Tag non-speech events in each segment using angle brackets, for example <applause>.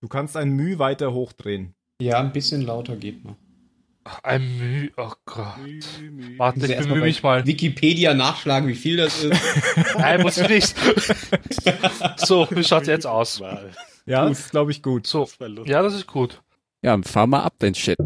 Du kannst ein Müh weiter hochdrehen. Ja, ein bisschen lauter geht noch. Ach, Ein Müh, oh Gott. Müh, Müh. Warte, ich bemühe mich mal. Wikipedia nachschlagen, wie viel das ist. <laughs> Nein, muss ich nicht. <laughs> so, wie schaut's jetzt aus? Ja, das ist, glaube ich, gut. So, ja, das ist gut. Ja, fahr mal ab, den Shit.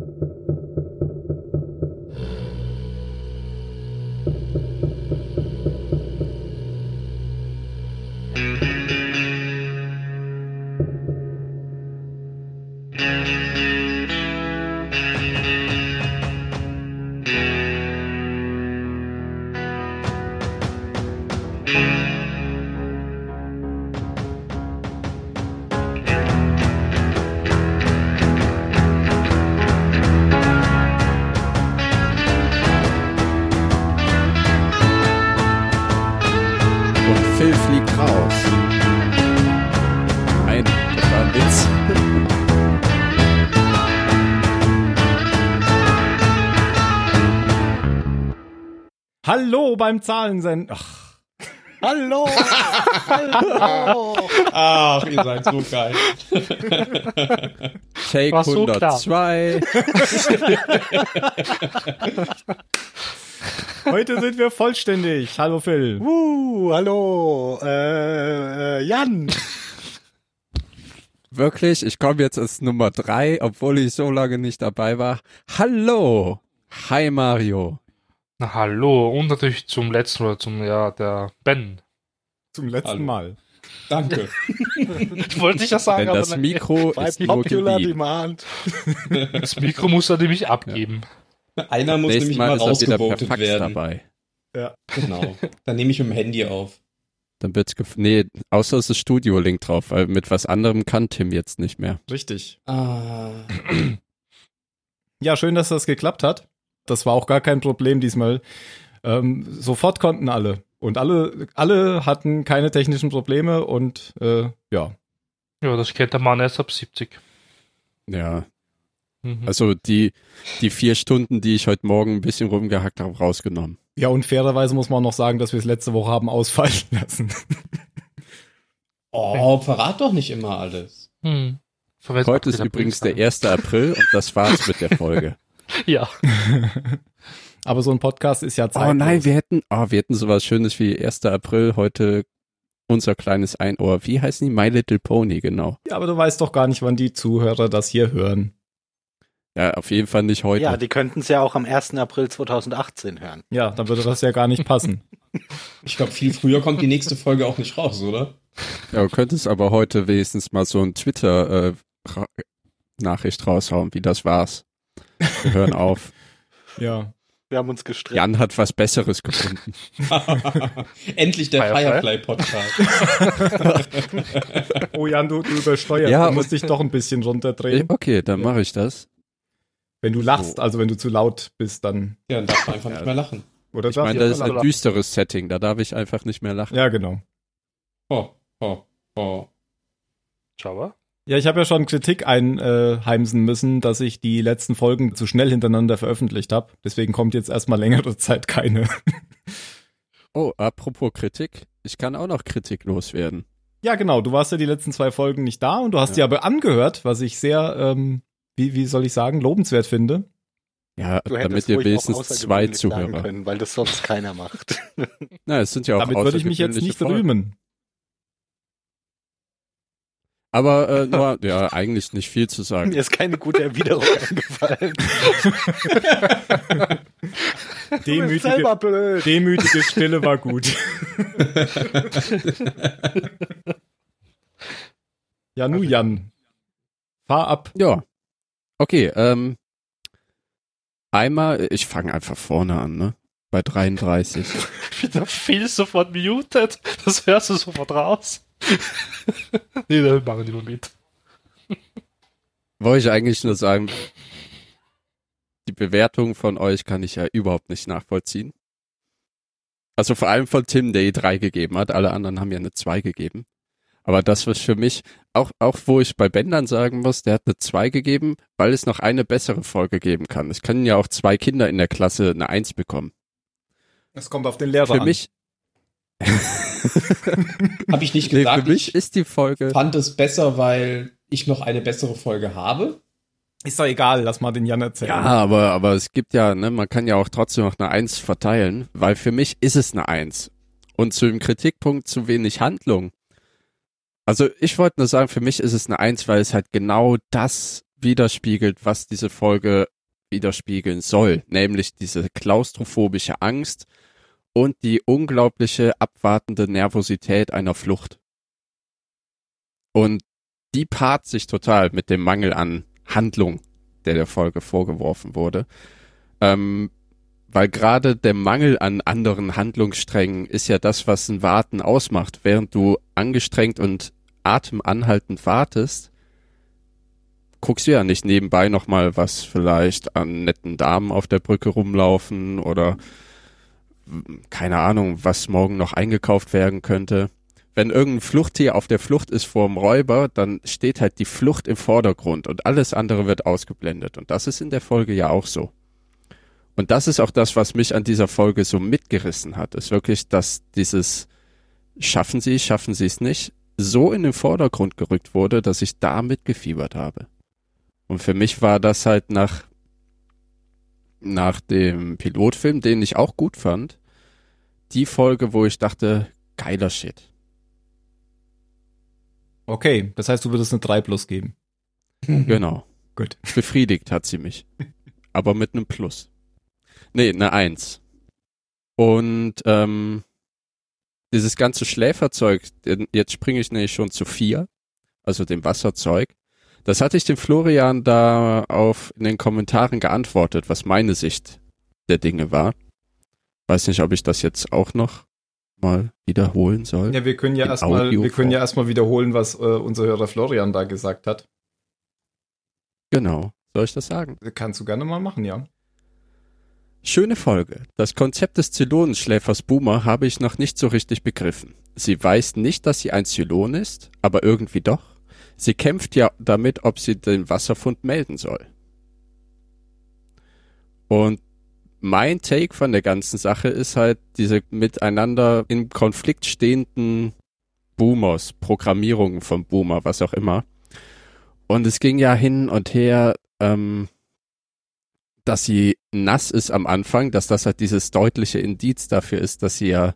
Hallo beim Zahlensenden. Ach, <laughs> Hallo! Hallo! Ach, ihr seid so geil. <laughs> Take War so klar. 102. <laughs> heute sind wir vollständig. Hallo Phil. Uh, hallo! Äh, äh, Jan! Wirklich, ich komme jetzt als Nummer drei, obwohl ich so lange nicht dabei war. Hallo. Hi Mario. Na, hallo. Und natürlich zum letzten oder zum, ja, der Ben. Zum letzten Hallo. Mal. Danke. <laughs> Ich wollte nicht das sagen, Wenn aber das. Mikro ist Popular. Demand. <laughs> das Mikro muss er nämlich abgeben. Einer muss Nächstes nämlich Mal mal ist er wieder per rausgevotet werden. dabei. Genau. Dann nehme ich mit dem Handy auf. Dann wird's gef nee, außer es ist Studio-Link drauf, weil mit was anderem kann Tim jetzt nicht mehr. Richtig. Ah. Ja, schön, dass das geklappt hat. Das war auch gar kein Problem diesmal. Ähm, sofort konnten alle. Und alle, alle hatten keine technischen Probleme und äh, ja. Ja, das kennt der Mann erst ab 70. Ja, Mhm. also die, die vier Stunden, die ich heute Morgen ein bisschen rumgehackt habe, rausgenommen. Ja, und fairerweise muss man auch noch sagen, dass wir es letzte Woche haben ausfallen <laughs> lassen. Oh, verrat doch nicht immer alles. Hm. Heute ist übrigens der 1. April und das war's mit der Folge. <laughs> Ja. <laughs> Aber so ein Podcast ist ja zeitlos. Oh nein, wir hätten, oh, wir hätten sowas Schönes wie 1. April, heute unser kleines Einohr. Wie heißen die? My Little Pony, genau. Ja, aber du weißt doch gar nicht, wann die Zuhörer das hier hören. Ja, auf jeden Fall nicht heute. Ja, die könnten es ja auch am 1. April 2018 hören. Ja, dann würde das ja gar nicht passen. <laughs> Ich glaube, viel früher kommt die nächste Folge auch nicht raus, oder? Ja, du könntest aber heute wenigstens mal so ein Twitter-Nachricht raushauen, wie das war's. Wir hören auf. Ja. Wir haben uns gestritten. Jan hat was Besseres gefunden. <laughs> Endlich der Firefly? Firefly-Podcast. <laughs> Oh Jan, du, du übersteuerst. Ja, du musst dich doch ein bisschen runterdrehen. Okay, dann mache ich das. Wenn du lachst, also wenn du zu laut bist, dann. ja, dann darf man einfach nicht mehr lachen. Oder Ich meine, das ist ja, ein düsteres Setting, da darf ich einfach nicht mehr lachen. ja, genau. Oh, oh, oh. Java? Ja, ich habe ja schon Kritik einheimsen müssen, dass ich die letzten Folgen zu schnell hintereinander veröffentlicht habe. Deswegen kommt jetzt erstmal längere Zeit keine. <laughs> Oh, apropos Kritik, ich kann auch noch Kritik loswerden. Ja, genau. Du warst ja die letzten zwei Folgen nicht da und du hast Ja. die aber angehört, was ich sehr, ähm, wie, wie soll ich sagen, lobenswert finde. Ja, Du damit ihr wenigstens zwei Zuhörer. können, weil das sonst keiner macht. <laughs> Na, es sind ja auch Damit würde ich mich jetzt nicht Folgen. rühmen. Aber äh, nur, ja, eigentlich nicht viel zu sagen. Mir ist keine gute Erwiderung <laughs> eingefallen. <laughs> Demütige, demütige Stille war gut. <laughs> ja, nu Jan. Fahr ab. Ja. Okay, ähm, einmal, ich fange einfach vorne an, ne? Bei 33. Wieder viel sofort muted. Das hörst du sofort raus. <laughs> nee, dann machen die mal mit. Wollte ich eigentlich nur sagen, die Bewertung von euch kann ich ja überhaupt nicht nachvollziehen. Also vor allem von Tim, der die 3 gegeben hat. Alle anderen haben ja eine 2 gegeben. Aber das was für mich, auch, auch wo ich bei Bendern sagen muss, der hat eine 2 gegeben, weil es noch eine bessere Folge geben kann. Es können ja auch zwei Kinder in der Klasse eine 1 bekommen. Es kommt auf den Lehrer Für an. mich, <laughs> Habe ich nicht nee, gesagt. für mich ich ist die Folge, fand es besser, weil ich noch eine bessere Folge habe. Ist doch egal, lass mal den Jan erzählen. Ja, aber, aber es gibt ja, ne, man kann ja auch trotzdem noch eine Eins verteilen, weil für mich ist es eine Eins. Und zu dem Kritikpunkt zu wenig Handlung. Also ich wollte nur sagen, für mich ist es eine Eins, weil es halt genau das widerspiegelt, was diese Folge widerspiegeln soll, nämlich diese klaustrophobische Angst und die unglaubliche abwartende Nervosität einer Flucht. Und die paart sich total mit dem Mangel an Handlung, der der Folge vorgeworfen wurde. Ähm, weil gerade der Mangel an anderen Handlungssträngen ist ja das, was ein Warten ausmacht. Während du angestrengt und atemanhaltend wartest, guckst du ja nicht nebenbei nochmal, was vielleicht an netten Damen auf der Brücke rumlaufen oder keine Ahnung, was morgen noch eingekauft werden könnte. Wenn irgendein Fluchttier auf der Flucht ist vor dem Räuber, dann steht halt die Flucht im Vordergrund und alles andere wird ausgeblendet. Und das ist in der Folge ja auch so. Und das ist auch das, was mich an dieser Folge so mitgerissen hat, ist wirklich, dass dieses Schaffen Sie, schaffen Sie es nicht, so in den Vordergrund gerückt wurde, dass ich da mitgefiebert habe. Und für mich war das halt nach, nach dem Pilotfilm, den ich auch gut fand, die Folge, wo ich dachte, geiler Shit. Okay, das heißt, du würdest eine 3 plus geben. <laughs> Genau. Gut. Befriedigt hat sie mich. Aber mit einem Plus. Nee, eine Eins. Und ähm, dieses ganze Schläferzeug, jetzt springe ich nämlich schon zu vier, also dem Wasserzeug. Das hatte ich dem Florian da auf in den Kommentaren geantwortet, was meine Sicht der Dinge war. Weiß nicht, ob ich das jetzt auch noch mal wiederholen soll. Ja, wir können ja erstmal, wir Audioform. können ja erstmal wiederholen, was äh, unser Hörer Florian da gesagt hat. Genau. Soll ich das sagen? Kannst du gerne mal machen, ja. Schöne Folge. Das Konzept des Zylonenschläfers Boomer habe ich noch nicht so richtig begriffen. Sie weiß nicht, dass sie ein Zylon ist, aber irgendwie doch. Sie kämpft ja damit, ob sie den Wasserfund melden soll. Und mein Take von der ganzen Sache ist halt diese miteinander im Konflikt stehenden Boomers, Programmierungen von Boomer, was auch immer. Und es ging ja hin und her, ähm, dass sie nass ist am Anfang, dass das halt dieses deutliche Indiz dafür ist, dass sie ja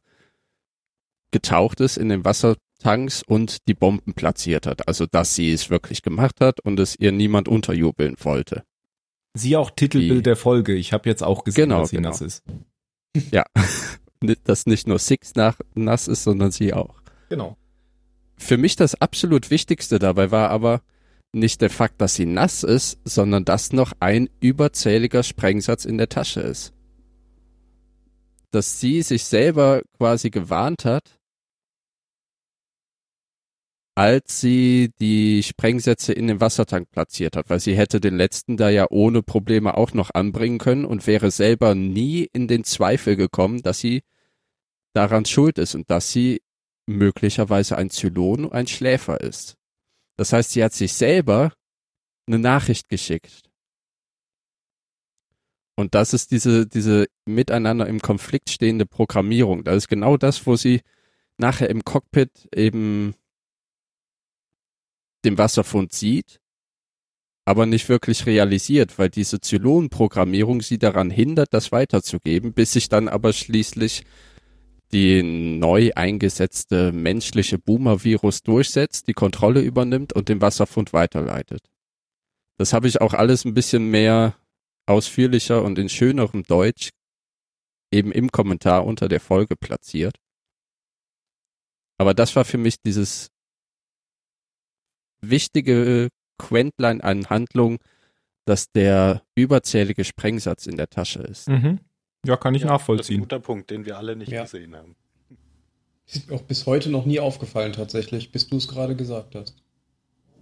getaucht ist in den Wassertanks und die Bomben platziert hat. Also, dass sie es wirklich gemacht hat und es ihr niemand unterjubeln wollte. Sie auch Titelbild Die- der Folge. Ich habe jetzt auch gesehen, Genau, dass sie genau. nass ist. Ja. <laughs> dass nicht nur Six nach, nass ist, sondern sie auch. Genau. Für mich das absolut Wichtigste dabei war aber nicht der Fakt, dass sie nass ist, sondern dass noch ein überzähliger Sprengsatz in der Tasche ist. Dass sie sich selber quasi gewarnt hat, als sie die Sprengsätze in den Wassertank platziert hat, weil sie hätte den letzten da ja ohne Probleme auch noch anbringen können und wäre selber nie in den Zweifel gekommen, dass sie daran schuld ist und dass sie möglicherweise ein Zylon, ein Schläfer ist. Das heißt, sie hat sich selber eine Nachricht geschickt. Und das ist diese, diese miteinander im Konflikt stehende Programmierung. Das ist genau das, wo sie nachher im Cockpit eben den Wasserfund sieht, aber nicht wirklich realisiert, weil diese Zylon-Programmierung sie daran hindert, das weiterzugeben, bis sich dann aber schließlich die neu eingesetzte menschliche Boomer-Virus durchsetzt, die Kontrolle übernimmt und den Wasserfund weiterleitet. Das habe ich auch alles ein bisschen mehr ausführlicher und in schönerem Deutsch eben im Kommentar unter der Folge platziert. Aber das war für mich dieses wichtige Quentlein an Handlung, dass der überzählige Sprengsatz in der Tasche ist. Mhm. Ja, kann ich Ja, Das ist ein nachvollziehen. guter Punkt, den wir alle nicht Ja. gesehen haben. Ist mir auch bis heute noch nie aufgefallen tatsächlich, bis du es gerade gesagt hast.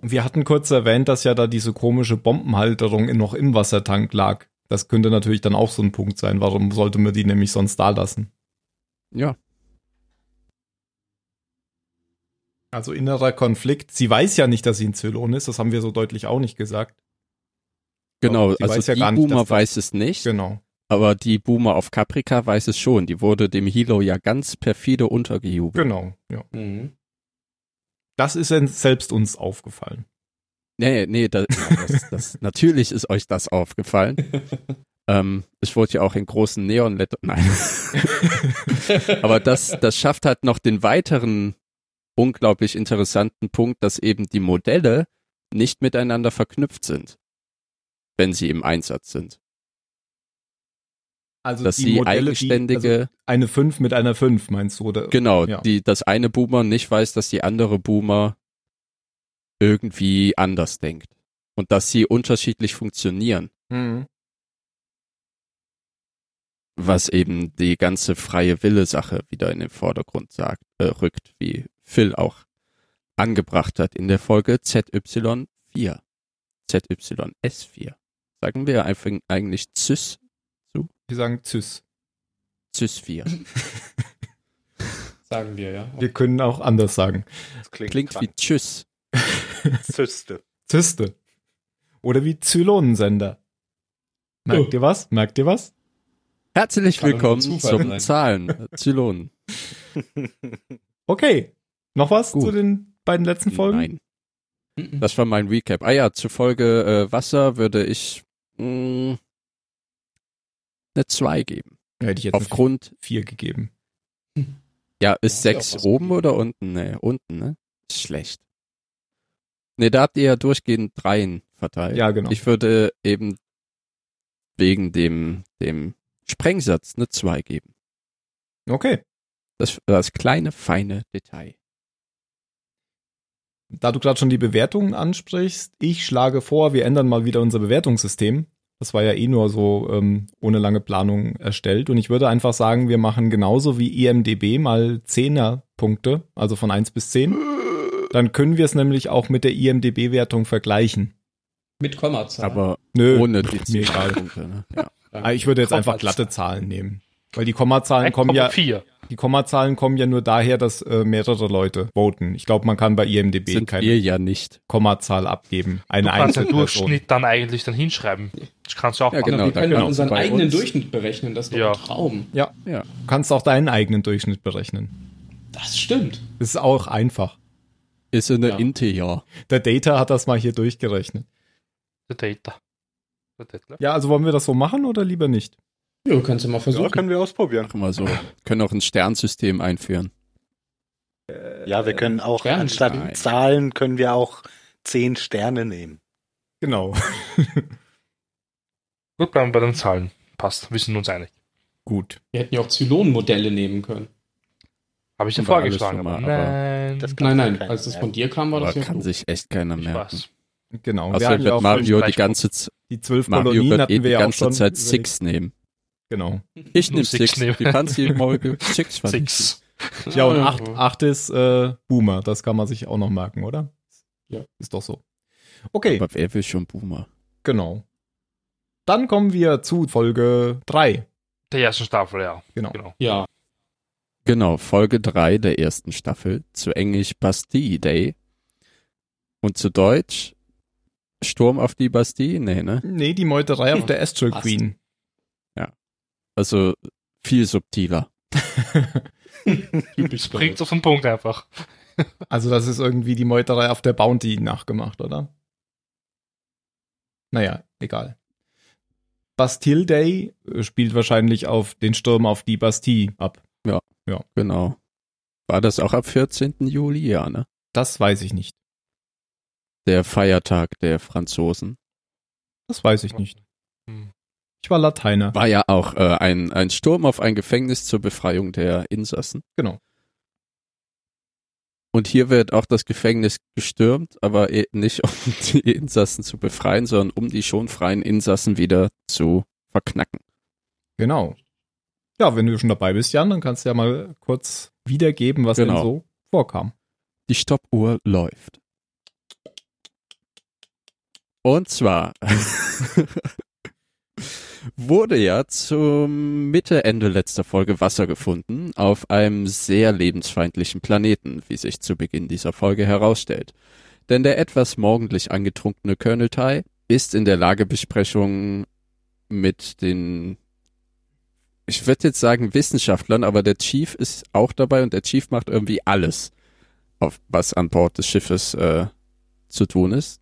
Wir hatten kurz erwähnt, dass ja da diese komische Bombenhalterung in- noch im Wassertank lag. Das könnte natürlich dann auch so ein Punkt sein. Warum sollte man die nämlich sonst da lassen? Ja, Also innerer Konflikt. Sie weiß ja nicht, dass sie ein Zylon ist. Das haben wir so deutlich auch nicht gesagt. genau. Sie Also weiß ja die gar nicht, Boomer weiß es nicht. Genau. Aber die Boomer auf Caprica weiß es schon. Die wurde dem Hilo ja ganz perfide untergejubelt. Genau. Ja. Mhm. Das ist selbst uns aufgefallen. Nee, nee, das, das, <laughs> das, natürlich ist euch das aufgefallen. <laughs> ähm, es wurde ja auch in großen Neonlettern. Nein. <laughs> Aber das, das schafft halt noch den weiteren unglaublich interessanten Punkt, dass eben die Modelle nicht miteinander verknüpft sind, wenn sie im Einsatz sind. Also Dass sie eigenständige, Die, also eine 5 mit einer 5, meinst du? Oder? genau, ja. die, das eine Boomer nicht weiß, dass die andere Boomer irgendwie anders denkt. Und dass sie unterschiedlich funktionieren. Mhm. was eben die ganze freie Wille-Sache wieder in den Vordergrund sagt, äh, rückt, wie Phil auch angebracht hat in der Folge ZY4. ZYS4. Sagen wir einfach eigentlich Cis, Wir sagen Cis. Cis4. <laughs> Sagen wir, ja. Wir können auch anders sagen. Das klingt, Klingt wie Tschüss. <laughs> Zyste. Zyste. Oder wie Zylonensender. Merkt Oh. ihr was? Merkt ihr was? Herzlich willkommen zum sein. Zahlen, Zylonen. <laughs> Okay. Noch was Gut. zu den beiden letzten Folgen? Nein, Mhm. das war mein Recap. Ah ja, zur Folge äh, Wasser würde ich mh, eine 2 geben. Ja, hätte ich jetzt Aufgrund, 4 gegeben. ja, ist Ja, ist ja 6 auch was oben gegeben. oder unten? Nee, unten, ne? Ist schlecht. Nee, da habt ihr ja durchgehend Dreien verteilt. Ja, genau. Ich würde eben wegen dem, dem Sprengsatz eine 2 geben. Okay. Das, das kleine, feine Detail. Da du gerade schon die Bewertungen ansprichst, ich schlage vor, wir ändern mal wieder unser Bewertungssystem. Das war ja eh nur so ähm, ohne lange Planung erstellt. Und ich würde einfach sagen, wir machen genauso wie IMDB mal 10er Punkte, also von 1 bis 10. Dann können wir es nämlich auch mit der IMDB-Wertung vergleichen. Mit Kommazahl. Aber Nö, ohne die mir egal. Punkte. Ne? Ja. Ah, Ich würde jetzt einfach Kommazahlen. glatte Zahlen nehmen. Weil die Kommazahlen kommen ja, 1,4. Die Kommazahlen kommen ja nur daher, dass äh, mehrere Leute voten. Ich glaube, man kann bei IMDB Sind keine wir ja nicht. Kommazahl abgeben. Du Eine kannst den. Durchschnitt dann eigentlich dann hinschreiben. Das kannst du auch Ja, machen. genau. wir können kann unseren eigenen uns- Durchschnitt berechnen. Das ist doch Ja. ein Traum. Ja. Du kannst auch deinen eigenen Durchschnitt berechnen. Das stimmt. Das ist auch einfach. Ist eine Ja. Integer. Der Data hat das mal hier durchgerechnet. Der Data. Der Data. Ja, also wollen wir das so machen oder lieber nicht? Ja, kannst du mal Ja, versuchen. können wir ausprobieren. Machen wir so. Können auch ein Sternsystem einführen. Ja, wir können auch Sterne- anstatt Nein. Zahlen können wir auch zehn Sterne nehmen. Genau. <laughs> Gut, bleiben wir bei den Zahlen. Passt, wir sind uns einig. Gut. wir hätten ja auch Zylonenmodelle nehmen können. Habe ich ja alles vorgeschlagen, mal, aber nein. Das Nein, nein, als es von dir kam, war Aber das ja kann gut. sich echt keiner merken. weiß. Genau. Außerdem hatten ja wird auch Mario die ganze, die zwölf Mario Kolonien wird eh hatten die wir ja auch ganze schon. Zeit. Six nehmen. Genau. Ich nehme Six nehmen. Du kannst die Folge <laughs> Six. Six. Ja, und acht, acht ist äh, Boomer. Das kann man sich auch noch merken, oder? Ja. Ist doch so. Okay, Aber wer will schon Boomer? genau. Dann kommen wir zu Folge 3. Der ersten Staffel, ja. Genau. Genau. Ja, Genau, Folge 3 der ersten Staffel. Zu Englisch Bastille Day. Und zu Deutsch Sturm auf die Bastille? Nee, ne? Nee, die Meuterei auf der <laughs> Astral. Queen. Also viel subtiler. typisch <laughs> Bringt auf den Punkt einfach. Also das ist irgendwie die Meuterei auf der Bounty nachgemacht, oder? Naja, egal. Bastille Day spielt wahrscheinlich auf den Sturm auf die Bastille ab. Genau. War das auch ab 14. Juli? Ja, ne? Das weiß ich nicht. Der Feiertag der Franzosen. Das weiß ich nicht. Hm. Ich war Lateiner. War ja auch äh, ein, ein Sturm auf ein Gefängnis zur Befreiung der Insassen. Genau. Und hier wird auch das Gefängnis gestürmt, aber eh nicht um <laughs> die Insassen zu befreien, sondern um die schon freien Insassen wieder zu verknacken. Genau. Ja, wenn du schon dabei bist, Jan, dann kannst du ja mal kurz wiedergeben, was Genau. denn so vorkam. Die Stoppuhr läuft. Und zwar <laughs> wurde ja zum Mitte, Ende letzter Folge Wasser gefunden auf einem sehr lebensfeindlichen Planeten, wie sich zu Beginn dieser Folge herausstellt. Denn der etwas morgendlich angetrunkene Colonel Tai ist in der Lagebesprechung mit den, ich würde jetzt sagen Wissenschaftlern, aber der Chief ist auch dabei und der Chief macht irgendwie alles, auf was an Bord des Schiffes äh, zu tun ist.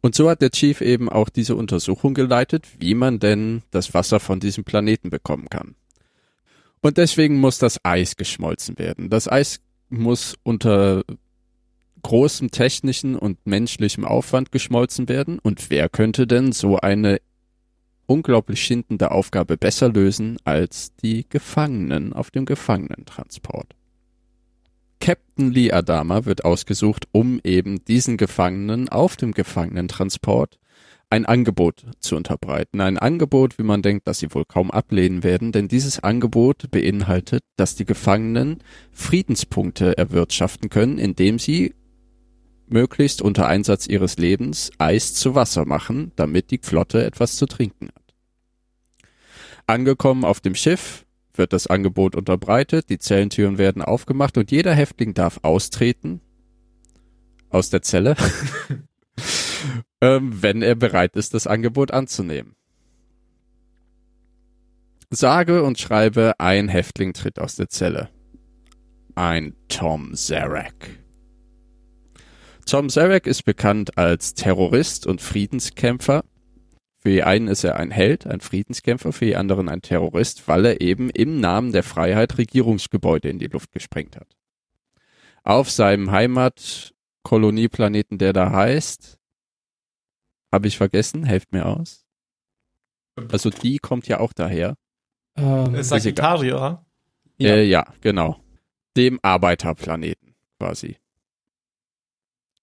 Und so hat der Chief eben auch diese Untersuchung geleitet, wie man denn das Wasser von diesem Planeten bekommen kann. Und deswegen muss das Eis geschmolzen werden. Das Eis muss unter großem technischen und menschlichem Aufwand geschmolzen werden. Und wer könnte denn so eine unglaublich schindende Aufgabe besser lösen als die Gefangenen auf dem Gefangenentransport? Captain Lee Adama wird ausgesucht, um eben diesen Gefangenen auf dem Gefangenentransport ein Angebot zu unterbreiten. Ein Angebot, wie man denkt, dass sie wohl kaum ablehnen werden, denn dieses Angebot beinhaltet, dass die Gefangenen Friedenspunkte erwirtschaften können, indem sie möglichst unter Einsatz ihres Lebens Eis zu Wasser machen, damit die Flotte etwas zu trinken hat. Angekommen auf dem Schiff wird das Angebot unterbreitet, die Zellentüren werden aufgemacht und jeder Häftling darf austreten aus der Zelle, <laughs> ähm, wenn er bereit ist, das Angebot anzunehmen. Sage und schreibe, ein Häftling tritt aus der Zelle. Ein Tom Zarek. Tom Zarek ist bekannt als Terrorist und Friedenskämpfer. Für die einen ist er ein Held, ein Friedenskämpfer, für die anderen ein Terrorist, weil er eben im Namen der Freiheit Regierungsgebäude in die Luft gesprengt hat. Auf seinem Heimatkolonieplaneten, der da heißt, habe ich vergessen, helft mir aus. Also die kommt ja auch daher. Ähm, Sagittarier. Ja. Äh, ja, genau. Dem Arbeiterplaneten quasi.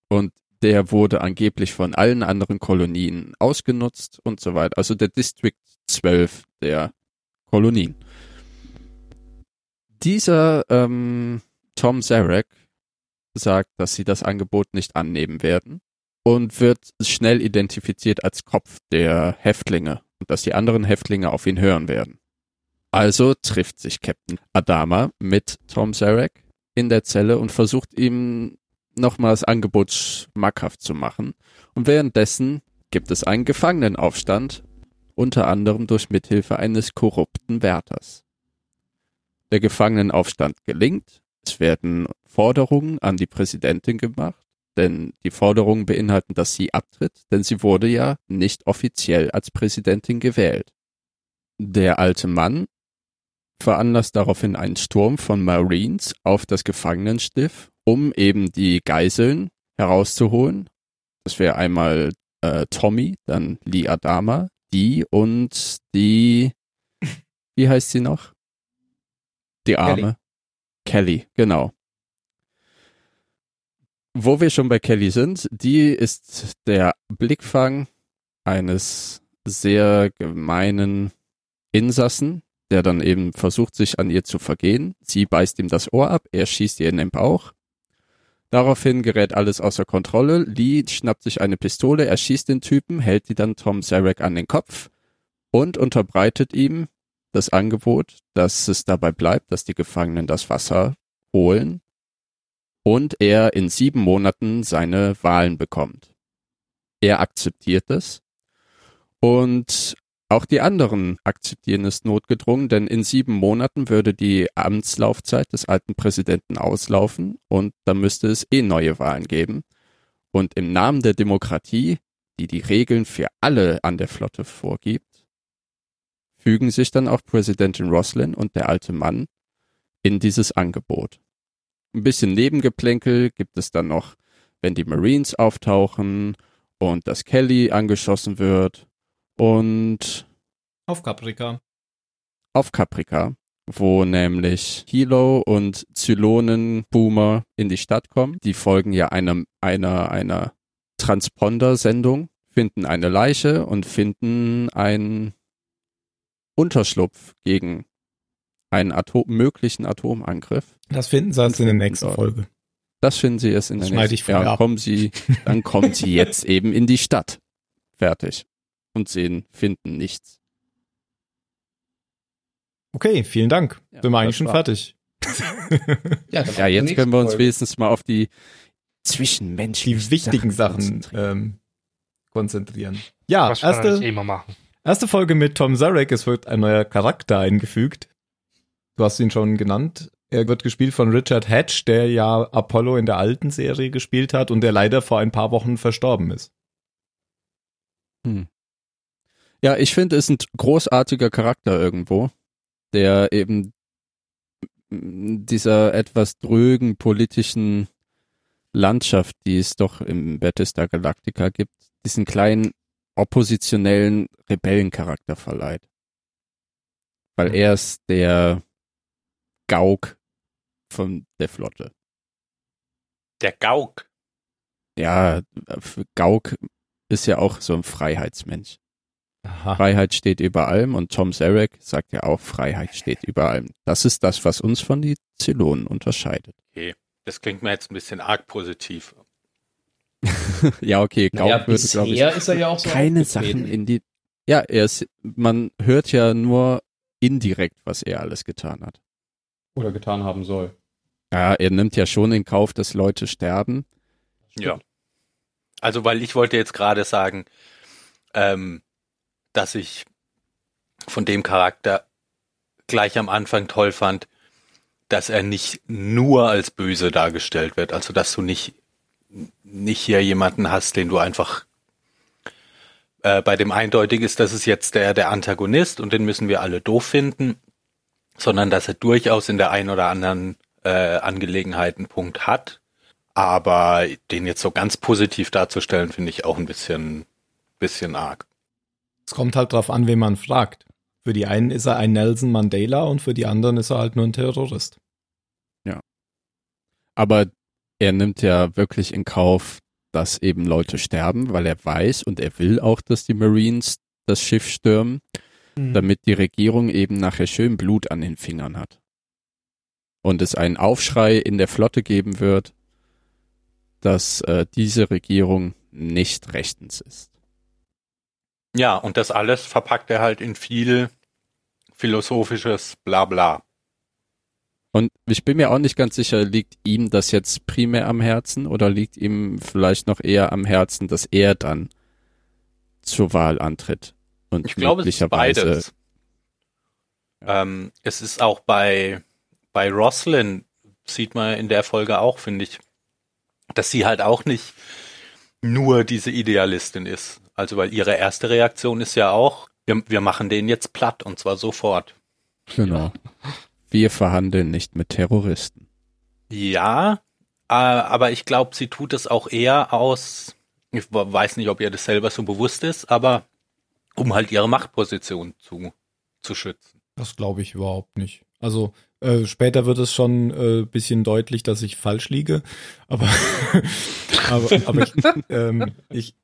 Und der wurde angeblich von allen anderen Kolonien ausgenutzt und so weiter. Also der District 12 der Kolonien. Dieser ähm, Tom Zarek sagt, dass sie das Angebot nicht annehmen werden und wird schnell identifiziert als Kopf der Häftlinge und dass die anderen Häftlinge auf ihn hören werden. Also trifft sich Captain Adama mit Tom Zarek in der Zelle und versucht ihm nochmal das Angebot schmackhaft zu machen. Und währenddessen gibt es einen Gefangenenaufstand, unter anderem durch Mithilfe eines korrupten Wärters. Der Gefangenenaufstand gelingt, es werden Forderungen an die Präsidentin gemacht, denn die Forderungen beinhalten, dass sie abtritt, denn sie wurde ja nicht offiziell als Präsidentin gewählt. Der alte Mann veranlasst daraufhin einen Sturm von Marines auf das Gefangenenstiff, um eben die Geiseln herauszuholen. Das wäre einmal äh, Tommy, dann Lee Adama, die und die, wie heißt sie noch? Die Arme. Kelly, genau. Wo wir schon bei Kelly sind, die ist der Blickfang eines sehr gemeinen Insassen, der dann eben versucht, sich an ihr zu vergehen. Sie beißt ihm das Ohr ab, er schießt ihr in den Bauch. Daraufhin gerät alles außer Kontrolle. Lee schnappt sich eine Pistole, erschießt den Typen, hält die dann Tom Zarek an den Kopf und unterbreitet ihm das Angebot, dass es dabei bleibt, dass die Gefangenen das Wasser holen und er in sieben Monaten seine Wahlen bekommt. Er akzeptiert es und auch die anderen akzeptieren es notgedrungen, denn in sieben Monaten würde die Amtslaufzeit des alten Präsidenten auslaufen und da müsste es eh neue Wahlen geben. Und im Namen der Demokratie, die die Regeln für alle an der Flotte vorgibt, fügen sich dann auch Präsidentin Roslin und der alte Mann in dieses Angebot. Ein bisschen Nebengeplänkel gibt es dann noch, wenn die Marines auftauchen und dass Kelly angeschossen wird und Auf Caprica. auf Caprica, wo nämlich Hilo und Zylonen-Boomer in die Stadt kommen. Die folgen ja einem, einer, einer Transponder-Sendung, finden eine Leiche und finden einen Unterschlupf gegen einen Atom möglichen Atomangriff. Das finden sie erst in der nächsten dort. Folge. Das finden sie erst in Das der nächsten vorher ja, ab. kommen sie, dann kommen sie jetzt <laughs> eben in die Stadt. Fertig. Und sehen, finden nichts. Okay, vielen Dank. Ja, Sind wir eigentlich schon war- fertig. <laughs> Ja, Ja, jetzt können wir uns Folge. wenigstens mal auf die zwischenmenschlichen Die wichtigen Sachen konzentrieren. ähm, konzentrieren. Ja, Was erste, immer machen. erste Folge mit Tom Zarek. Es wird ein neuer Charakter eingefügt. Du hast ihn schon genannt. Er wird gespielt von Richard Hatch, der ja Apollo in der alten Serie gespielt hat und der leider vor ein paar Wochen verstorben ist. Hm. Ja, ich finde, es ist ein großartiger Charakter irgendwo, der eben dieser etwas drögen politischen Landschaft, die es doch im Battlestar Galactica gibt, diesen kleinen oppositionellen Rebellencharakter verleiht. Weil er ist der Gauk von der Flotte. Der Gauk. Ja, Gauk ist ja auch so ein Freiheitsmensch. Aha. Freiheit steht über allem und Tom Zarek sagt ja auch, Freiheit steht über allem. Das ist das, was uns von den Zylonen unterscheidet. Das klingt mir jetzt ein bisschen arg positiv. <laughs> ja, okay, Naja, würde, glaube ich, ist er ja auch so keine. Sachen in die. Ja, er ist, man hört ja nur indirekt, was er alles getan hat. Oder getan haben soll. Ja, er nimmt ja schon in Kauf, dass Leute sterben. Ja. Also, weil ich wollte jetzt gerade sagen, ähm, dass ich von dem Charakter gleich am Anfang toll fand, dass er nicht nur als böse dargestellt wird. Also, dass du nicht, nicht hier jemanden hast, den du einfach äh, bei dem eindeutig ist, das ist jetzt der, der Antagonist und den müssen wir alle doof finden, sondern dass er durchaus in der einen oder anderen äh, Angelegenheit einen Punkt hat. Aber den jetzt so ganz positiv darzustellen, finde ich auch ein bisschen, bisschen arg. Es kommt halt drauf an, wen man fragt. Für die einen ist er ein Nelson Mandela und für die anderen ist er halt nur ein Terrorist. Aber er nimmt ja wirklich in Kauf, dass eben Leute sterben, weil er weiß und er will auch, dass die Marines das Schiff stürmen, Mhm. damit die Regierung eben nachher schön Blut an den Fingern hat. Und es einen Aufschrei in der Flotte geben wird, dass äh, diese Regierung nicht rechtens ist. Ja, und das alles verpackt er halt in viel philosophisches Blabla. Und ich bin mir auch nicht ganz sicher, liegt ihm das jetzt primär am Herzen oder liegt ihm vielleicht noch eher am Herzen, dass er dann zur Wahl antritt und Ich glaube, es ist beides. Ähm, es ist auch bei, bei Roslyn, sieht man in der Folge auch, finde ich, dass sie halt auch nicht nur diese Idealistin ist. Also, weil ihre erste Reaktion ist ja auch, wir, wir machen den jetzt platt und zwar sofort. genau. Wir verhandeln nicht mit Terroristen. Ja, äh, aber ich glaube, sie tut es auch eher aus, ich weiß nicht, ob ihr das selber so bewusst ist, aber um halt ihre Machtposition zu, zu schützen. Das glaube ich überhaupt nicht. Also äh, später wird es schon ein äh, bisschen deutlich, dass ich falsch liege. Aber, <laughs> aber, aber ich, ähm, ich,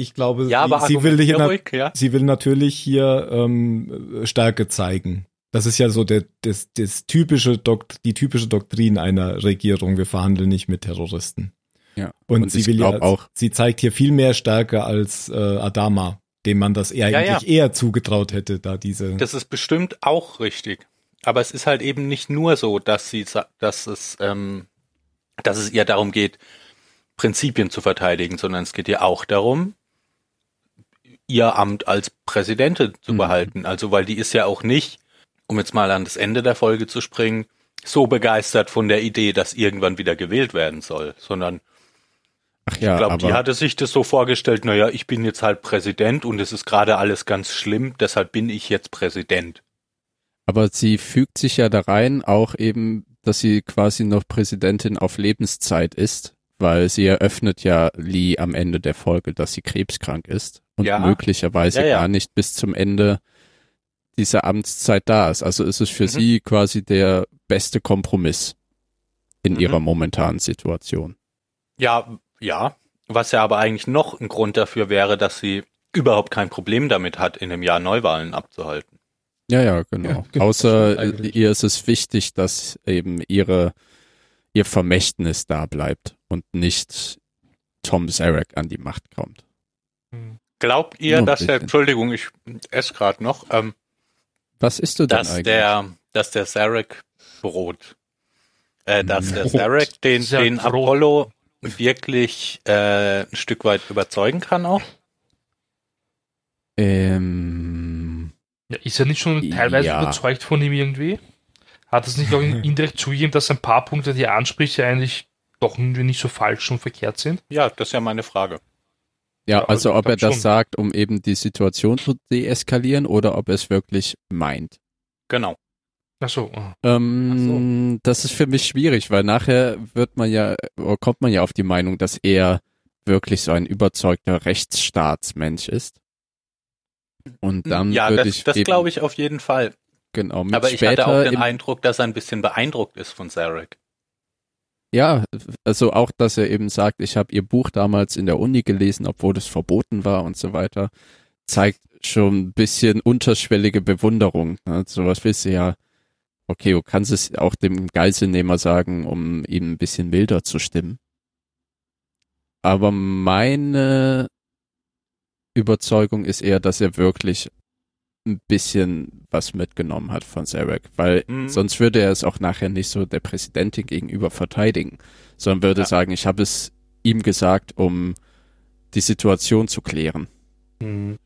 ich glaube, Ja, aber sie, sie, will hier, ruhig, ja. sie will natürlich hier ähm, Stärke zeigen. Das ist ja so der, das, das typische Dokt, die typische Doktrin einer Regierung. Wir verhandeln nicht mit Terroristen. Ja. Und, Und sie will ja, auch- sie zeigt hier viel mehr Stärke als äh, Adama, dem man das eher Ja, eigentlich eher zugetraut hätte, da diese. Das ist bestimmt auch richtig. Aber es ist halt eben nicht nur so, dass sie, dass es, ähm, dass es ihr darum geht, Prinzipien zu verteidigen, sondern es geht ihr auch darum, ihr Amt als Präsidentin zu Mhm. behalten. Also, weil die ist ja auch nicht, um jetzt mal an das Ende der Folge zu springen, so begeistert von der Idee, dass irgendwann wieder gewählt werden soll, sondern Ach ja, ich glaube, die hatte sich das so vorgestellt, naja, ich bin jetzt halt Präsident und es ist gerade alles ganz schlimm, deshalb bin ich jetzt Präsident. Aber sie fügt sich ja da rein, auch eben, dass sie quasi noch Präsidentin auf Lebenszeit ist, weil sie eröffnet ja Lee am Ende der Folge, dass sie krebskrank ist und Ja. möglicherweise Ja, ja. gar nicht bis zum Ende dieser Amtszeit da ist. Also ist es für Mhm. sie quasi der beste Kompromiss in Mhm. ihrer momentanen Situation. Ja, ja. Was ja aber eigentlich noch ein Grund dafür wäre, dass sie überhaupt kein Problem damit hat, in einem Jahr Neuwahlen abzuhalten. Ja, ja, genau. Ja, genau, Außer ihr ist es wichtig, dass eben ihre, ihr Vermächtnis da bleibt und nicht Tom Zarek an die Macht kommt. Glaubt ihr, dass der. Entschuldigung, ich esse gerade noch, ähm, Was isst du denn dass eigentlich? der, dass der Zarek Brot, äh, dass der Brot. Zarek den, Sehr den Brot. Apollo wirklich äh, ein Stück weit überzeugen kann auch? ähm, Ja, ist er nicht schon teilweise Ja. überzeugt von ihm irgendwie? Hat es nicht auch <laughs> indirekt zugegeben, dass ein paar Punkte, die er anspricht, ja eigentlich doch irgendwie nicht so falsch und verkehrt sind? Ja, das ist ja meine Frage. Ja, also also ob er das schon. sagt, um eben die Situation zu deeskalieren oder ob er es wirklich meint. Genau. Ach so. ah. Ähm, Das ist für mich schwierig, weil nachher wird man ja, oder kommt man ja auf die Meinung, dass er wirklich so ein überzeugter Rechtsstaatsmensch ist. Und dann ja, würde das, ich das glaube ich auf jeden Fall. genau, mit Aber ich später hatte auch den Eindruck, dass er ein bisschen beeindruckt ist von Zarek. Ja, also auch, dass er eben sagt, ich habe ihr Buch damals in der Uni gelesen, obwohl es verboten war und so weiter, zeigt schon ein bisschen unterschwellige Bewunderung. Ne? Sowas willst du ja, okay, du kannst es auch dem Geiselnehmer sagen, um ihn ein bisschen milder zu stimmen. Aber meine Überzeugung ist eher, dass er wirklich ein bisschen was mitgenommen hat von Zarek, weil Mhm. sonst würde er es auch nachher nicht so der Präsidentin gegenüber verteidigen, sondern würde Ja. sagen, ich habe es ihm gesagt, um die Situation zu klären. Hm.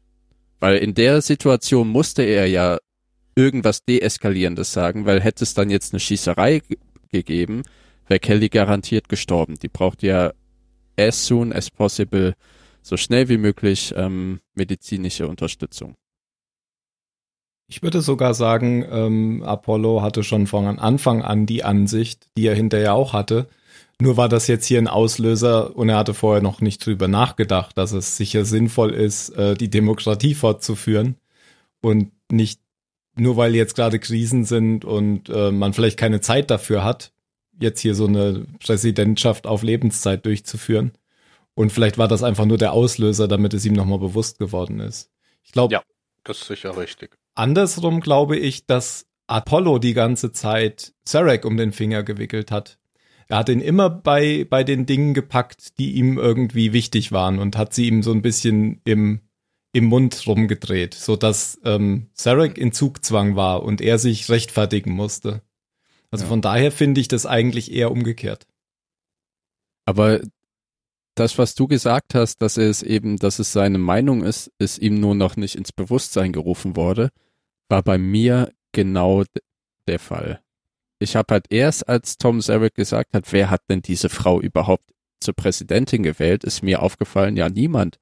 Weil in der Situation musste er ja irgendwas Deeskalierendes sagen, weil hätte es dann jetzt eine Schießerei ge- gegeben, wäre Kelly garantiert gestorben. Die braucht ja as soon as possible, so schnell wie möglich ähm, medizinische Unterstützung. Ich würde sogar sagen, ähm, Apollo hatte schon von Anfang an die Ansicht, die er hinterher auch hatte. Nur war das jetzt hier ein Auslöser und er hatte vorher noch nicht drüber nachgedacht, dass es sicher sinnvoll ist, äh, die Demokratie fortzuführen und nicht nur weil jetzt gerade Krisen sind und äh, man vielleicht keine Zeit dafür hat, jetzt hier so eine Präsidentschaft auf Lebenszeit durchzuführen. Und vielleicht war das einfach nur der Auslöser, damit es ihm nochmal bewusst geworden ist. Ich glaube, Ja. Das ist sicher richtig. Andersrum glaube ich, dass Apollo die ganze Zeit Sarek um den Finger gewickelt hat. Er hat ihn immer bei, bei den Dingen gepackt, die ihm irgendwie wichtig waren und hat sie ihm so ein bisschen im, im Mund rumgedreht, sodass ähm, Sarek in Zugzwang war und er sich rechtfertigen musste. Also Ja. von daher finde ich das eigentlich eher umgekehrt. Aber das, was du gesagt hast, dass es eben, dass es seine Meinung ist, ist ihm nur noch nicht ins Bewusstsein gerufen wurde, war bei mir genau der Fall. Ich habe halt erst, als Tom Zarek gesagt hat, wer hat denn diese Frau überhaupt zur Präsidentin gewählt, ist mir aufgefallen, ja, niemand.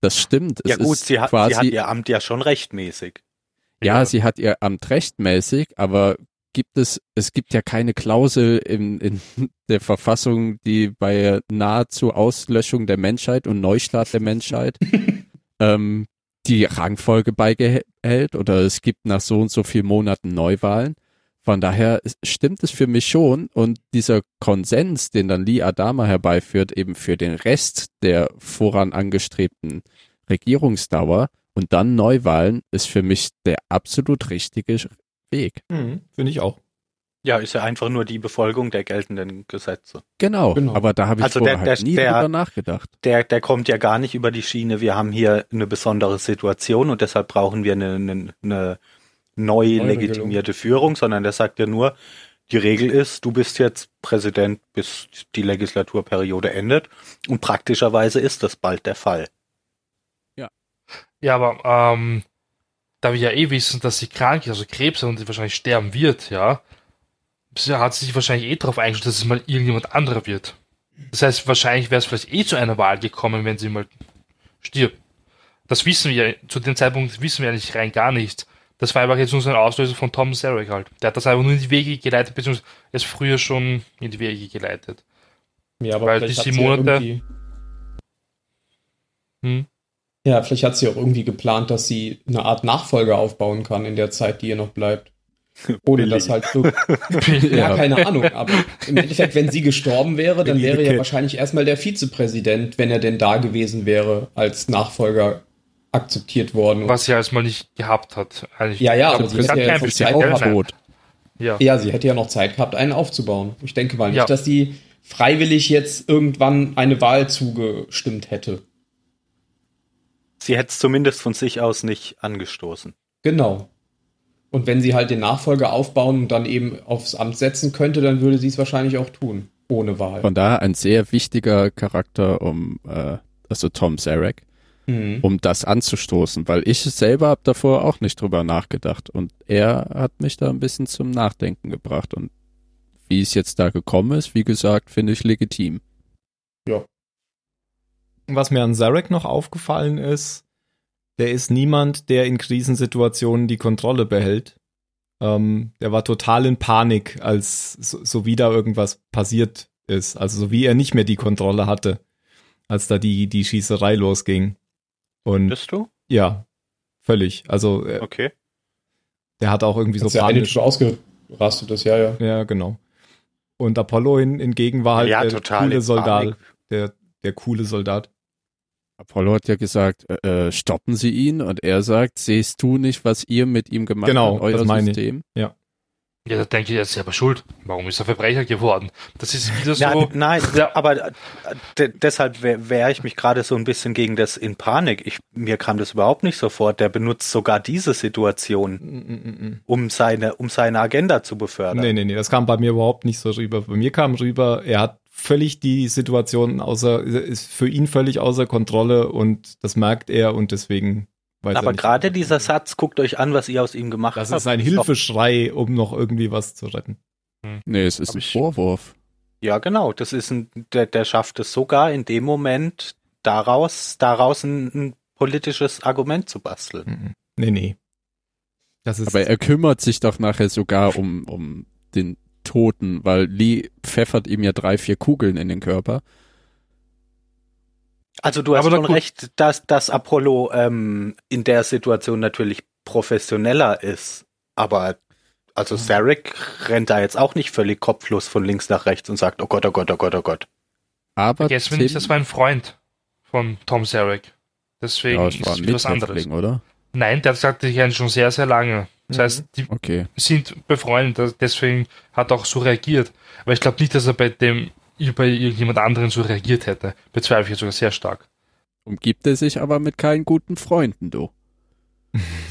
Das stimmt. Es ja gut, ist sie hat, quasi, sie hat ihr Amt ja schon rechtmäßig. ja, sie hat ihr Amt rechtmäßig, aber gibt es, es gibt ja keine Klausel in, in <laughs> der Verfassung, die bei nahezu Auslöschung der Menschheit und Neustart der Menschheit <laughs> ähm, die Rangfolge beihält oder es gibt nach so und so vielen Monaten Neuwahlen. Von daher stimmt es für mich schon und dieser Konsens, den dann Lee Adama herbeiführt, eben für den Rest der voran angestrebten Regierungsdauer und dann Neuwahlen, ist für mich der absolut richtige Weg. Finde ich auch. Ja, ist ja einfach nur die Befolgung der geltenden Gesetze. Genau, Genau. aber da habe ich Also vorher der- halt der- nie der- drüber nachgedacht. Der, der kommt ja gar nicht über die Schiene, wir haben hier eine besondere Situation und deshalb brauchen wir eine, eine, eine neu legitimierte Führung, sondern der sagt ja nur, die Regel ist, du bist jetzt Präsident, bis die Legislaturperiode endet und praktischerweise ist das bald der Fall. Ja, aber ähm, da wir ja eh wissen, dass sie krank ist, also Krebs und sie wahrscheinlich sterben wird, ja, sie hat sich wahrscheinlich eh darauf eingestellt, dass es mal irgendjemand anderer wird. Das heißt, wahrscheinlich wäre es vielleicht eh zu einer Wahl gekommen, wenn sie mal stirbt. Das wissen wir, zu dem Zeitpunkt wissen wir eigentlich rein gar nichts. Das war aber jetzt nur so ein Auslöser von Tom Zarek halt. Der hat das einfach nur in die Wege geleitet, beziehungsweise erst früher schon in die Wege geleitet. Ja, aber Weil vielleicht die hat sie ja Monate- irgendwie- Hm? Ja, vielleicht hat sie auch irgendwie geplant, dass sie eine Art Nachfolger aufbauen kann in der Zeit, die ihr noch bleibt. Ohne Billy. das halt so. <laughs> Ja, keine Ahnung. Aber im Endeffekt, wenn sie gestorben wäre, dann Billy wäre ja wahrscheinlich erstmal der Vizepräsident, wenn er denn da gewesen wäre, als Nachfolger akzeptiert worden. Was sie erstmal nicht gehabt hat. Eigentlich. Ja, ja, Ich aber sie hat ja jetzt Zeit auch tot. Ja. Ja, sie hätte ja noch Zeit gehabt, einen aufzubauen. Ich denke mal nicht, Ja. dass sie freiwillig jetzt irgendwann eine Wahl zugestimmt hätte. Sie hätte es zumindest von sich aus nicht angestoßen. Genau. Und wenn sie halt den Nachfolger aufbauen und dann eben aufs Amt setzen könnte, dann würde sie es wahrscheinlich auch tun. Ohne Wahl. Von daher ein sehr wichtiger Charakter, um, äh, also Tom Zarek, Mhm. um das anzustoßen, weil ich selber habe davor auch nicht drüber nachgedacht und er hat mich da ein bisschen zum Nachdenken gebracht und wie es jetzt da gekommen ist, wie gesagt, finde ich legitim. Was mir an Zarek noch aufgefallen ist, der ist niemand, der in Krisensituationen die Kontrolle behält. Ähm, der war total in Panik, als so, so wieder irgendwas passiert ist. Also so wie er nicht mehr die Kontrolle hatte, als da die, die Schießerei losging. Und Bist du? ja, völlig. Also äh, Okay. der hat auch irgendwie so Hat's ja eine panisch. schon ausgerastet, das ja, ja. Ja, genau. Und Apollo hin, hingegen war halt Ja, der total coole Soldat. Der, der coole Soldat. Apollo hat ja gesagt, äh, stoppen Sie ihn und er sagt, siehst du nicht, was ihr mit ihm gemacht Genau, habt, euer das meine ich. System? Ja, da denke ich, er ist selber schuld. Warum ist er Verbrecher geworden? Das ist wieder so. Ja, nein, Ja. aber äh, de deshalb wehr- wehre ich mich gerade so ein bisschen gegen das in Panik. Ich, mir kam das überhaupt nicht so vor. Der benutzt sogar diese Situation, Mm, mm, mm. um seine, um seine Agenda zu befördern. Nee, nee, nee, das kam bei mir überhaupt nicht so rüber. Bei mir kam rüber, er hat völlig die Situation außer, ist für ihn völlig außer Kontrolle und das merkt er und deswegen weiß er Aber gerade dieser Satz, guckt euch an, was ihr aus ihm gemacht Das habt. ist ein Hilfeschrei, um noch irgendwie was zu retten. Nee, es ist Hab ein ich- Vorwurf. Ja, genau. Das ist ein, der, der schafft es sogar in dem Moment, daraus, daraus ein, ein politisches Argument zu basteln. Mhm. Nee, nee. Das ist, Aber er kümmert sich doch nachher sogar um, um den Toten, weil Lee pfeffert ihm ja drei, vier Kugeln in den Körper. Also du hast Aber schon gut. recht, dass, dass Apollo ähm, in der Situation natürlich professioneller ist. Aber also Sarek rennt da jetzt auch nicht völlig kopflos von links nach rechts und sagt, oh Gott, oh Gott, oh Gott, oh Gott. Aber wir Tim, nicht, das war ein Freund von Tom Zarek. Deswegen ja, ist es wieder was anderes. Oder? Nein, der gesagt, die kennen schon sehr, sehr lange. Das Mhm. heißt, die Okay. sind befreundet, deswegen hat er auch so reagiert. Aber ich glaube nicht, dass er bei dem bei irgendjemand anderen so reagiert hätte. Bezweifle ich sogar sehr stark. Umgibt er sich aber mit keinen guten Freunden, du.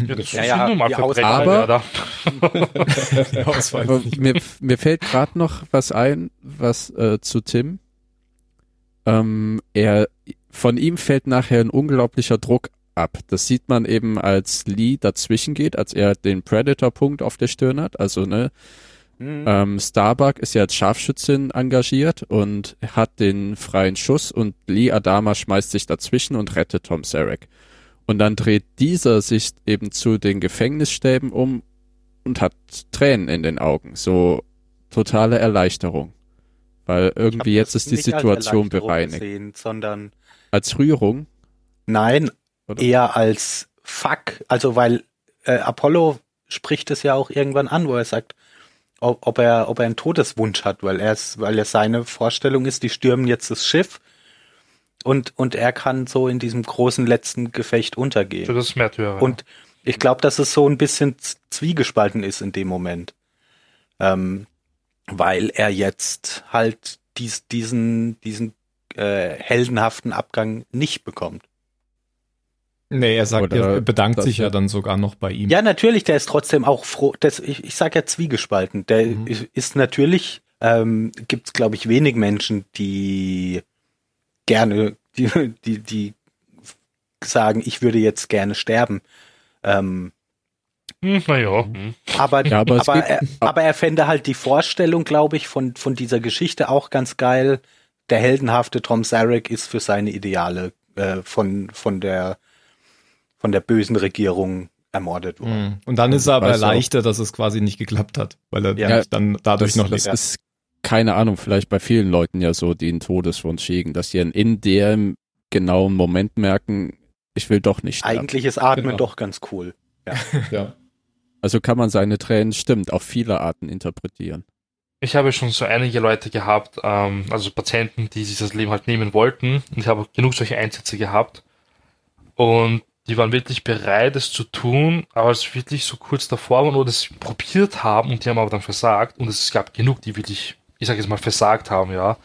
Ja, das <laughs> Ja, sind ja, nun mal Verbrecher, Aber- Aber mir, mir fällt gerade noch was ein, was äh, zu Tim. Ähm, er, von ihm fällt nachher ein unglaublicher Druck ab. Das sieht man eben, als Lee dazwischen geht, als er den Predator-Punkt auf der Stirn hat. Also, ne, Hm. ähm, Starbuck ist ja als Scharfschützin engagiert und hat den freien Schuss und Lee Adama schmeißt sich dazwischen und rettet Tom Sarek. Und dann dreht dieser sich eben zu den Gefängnisstäben um und hat Tränen in den Augen. So totale Erleichterung. Weil irgendwie jetzt ist die Situation bereinigt. Gesehen, sondern Als Rührung. nein, Oder? eher als Fuck. Also weil äh, Apollo spricht es ja auch irgendwann an, wo er sagt, ob, ob er ob er einen Todeswunsch hat, weil er es, weil er seine Vorstellung ist, die stürmen jetzt das Schiff und und er kann so in diesem großen letzten Gefecht untergehen. Für das Märtyrer. Und ich glaube, dass es so ein bisschen zwiegespalten ist in dem Moment. Ähm, weil er jetzt halt dies, diesen, diesen äh, heldenhaften Abgang nicht bekommt. Nee, er sagt, Oder er bedankt sich ja dann sogar noch bei ihm. Ja, natürlich, der ist trotzdem auch froh. Das, ich ich sage ja zwiegespalten. Der Mhm. ist- natürlich, ähm, gibt es, glaube ich, wenig Menschen, die gerne, die, die, die sagen, ich würde jetzt gerne sterben. Ähm, hm, naja. Aber, Ja, aber aber, er, aber er fände halt die Vorstellung, glaube ich, von, von dieser Geschichte auch ganz geil. Der heldenhafte Tom Zarek ist für seine Ideale äh, von, von, der, von der bösen Regierung ermordet worden. Mhm. Und dann ist er aber erleichtert, dass es quasi nicht geklappt hat, weil er Ja. dann dadurch Das, noch das ist, keine Ahnung, vielleicht bei vielen Leuten ja so, die einen Todeswunsch hegen, dass sie in dem genauen Moment merken, ich will doch nicht sterben. Eigentlich ist Atmen Genau. doch ganz cool. <laughs> Ja. Also kann man seine Tränen, stimmt, auf viele Arten interpretieren. Ich habe schon so einige Leute gehabt, ähm, also Patienten, die sich das Leben halt nehmen wollten. Und ich habe genug solche Einsätze gehabt. Und die waren wirklich bereit, es zu tun, aber es wirklich so kurz davor waren oder es probiert haben und die haben aber dann versagt. Und es gab genug, die wirklich, ich sage jetzt mal, versagt haben, ja.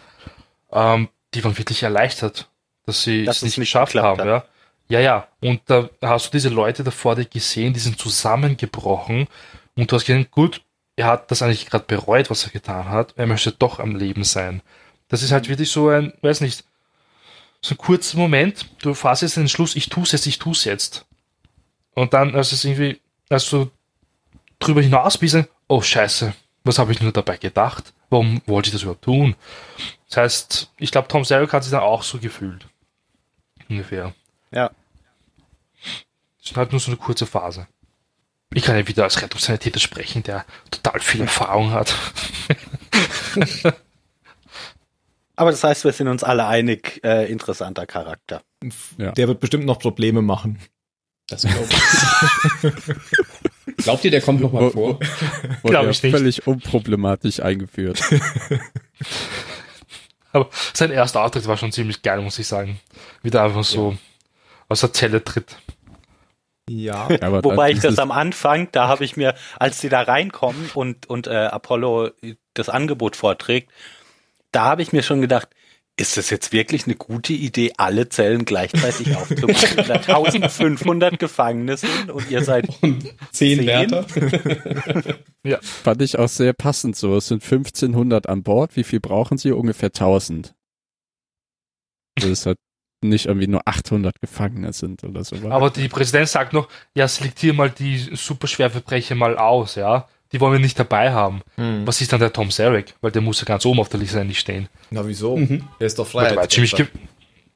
Ähm, die waren wirklich erleichtert, dass sie Dass es nicht geschafft haben, ja. Ja, ja. Und da hast du diese Leute davor dir gesehen, die sind zusammengebrochen und du hast gesehen, gut, er hat das eigentlich gerade bereut, was er getan hat. Er möchte doch am Leben sein. Das ist halt wirklich so ein, weiß nicht, so ein kurzer Moment. Du fasst jetzt den Entschluss, ich tu's jetzt, ich tu's jetzt. Und dann, als es irgendwie, als du drüber hinaus bist, oh Scheiße, was habe ich nur dabei gedacht? Warum wollte ich das überhaupt tun? Das heißt, ich glaube, Tom Selleck hat sich dann auch so gefühlt. ungefähr. Ja. Das ist halt nur so eine kurze Phase. Ich kann ja wieder als Rettungssanitäter sprechen, der total viel Erfahrung hat. <laughs> Aber das heißt, wir sind uns alle einig, äh, interessanter Charakter. Ja. Der wird bestimmt noch Probleme machen. Das glaube ich. Glaubt ihr, der kommt noch mal vor? Wurde Glaub ja ich nicht. völlig unproblematisch eingeführt. <laughs> Aber sein erster Auftritt war schon ziemlich geil, muss ich sagen. Wie der einfach so aus der Zelle tritt. Ja. Aber Wobei ich das am Anfang, da habe ich mir, als die da reinkommen und, und äh, Apollo das Angebot vorträgt, da habe ich mir schon gedacht, ist das jetzt wirklich eine gute Idee, alle Zellen gleichzeitig <laughs> aufzumachen? da 1500 Gefangene sind und ihr seid <laughs> Und zehn Zehn? Wärter? <laughs> fand ich auch sehr passend so. Es sind 1500 an Bord. Wie viel brauchen sie? Ungefähr 1000. Das ist halt nicht irgendwie nur 800 Gefangene sind oder so. Aber die Präsident sagt noch, ja, selektier mal die Superschwerverbrecher mal aus, ja. Die wollen wir nicht dabei haben. Hm. Was ist dann der Tom Sarek? Weil der muss ja ganz oben auf der Liste nicht stehen. Na, wieso? Mhm. Der ist doch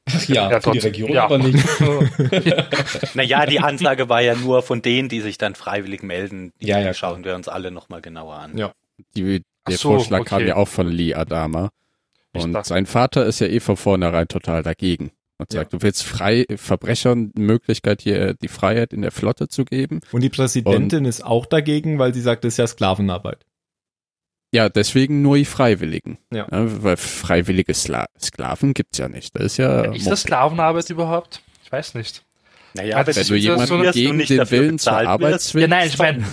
Ach <laughs> ja, Ja, für die. Region Ja. aber nicht. <laughs> Naja, die Ansage war ja nur von denen, die sich dann freiwillig melden. Die Ja, ja, schauen wir uns alle nochmal genauer an. Ja. die, der so, Vorschlag kam okay. ja auch von Lee Adama. Und sein Vater ist ja eh von vornherein total dagegen. Und Ja. sagt, du willst frei Verbrechern die Möglichkeit hier die Freiheit in der Flotte zu geben. Und die Präsidentin ist auch dagegen, weil sie sagt, das ist ja Sklavenarbeit. Ja, deswegen nur die Freiwilligen. Ja. weil freiwillige Skla Sklaven gibt's ja nicht. Das ist ja. Ist das Sklavenarbeit? Überhaupt? Ich weiß nicht. Naja, Ja, das Wenn ist du jemanden so gegen nicht den dafür Willen zur Arbeit zwingst. Ja, nein, ich meine,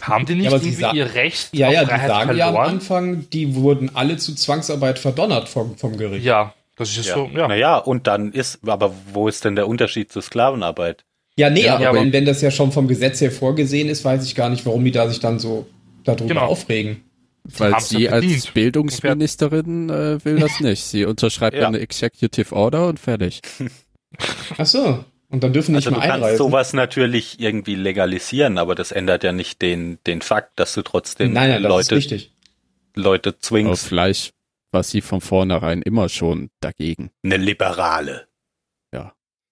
haben die nicht Ja, irgendwie ihr Recht Ja, auf ja, die Freiheit sagen ja am verloren? Anfang, die wurden alle zu Zwangsarbeit verdonnert vom, vom Gericht. Ja, das ist Ja. so, ja. Naja, und dann ist, aber wo ist denn der Unterschied zur Sklavenarbeit? Ja, nee, Ja, aber, aber- wenn, wenn das ja schon vom Gesetz her vorgesehen ist, weiß ich gar nicht, warum die da sich dann so darüber Genau. aufregen. Weil sie ja als verdient. Bildungsministerin äh, will das <laughs> nicht. Sie unterschreibt Ja. eine Executive Order und fertig. Ach so. Und dann dürfen nicht Also du mehr kannst einreisen. sowas natürlich irgendwie legalisieren, aber das ändert ja nicht den, den Fakt, dass du trotzdem nein, nein, das ist Leute, richtig. Leute zwingst. vielleicht war sie von vornherein immer schon dagegen. Eine Liberale.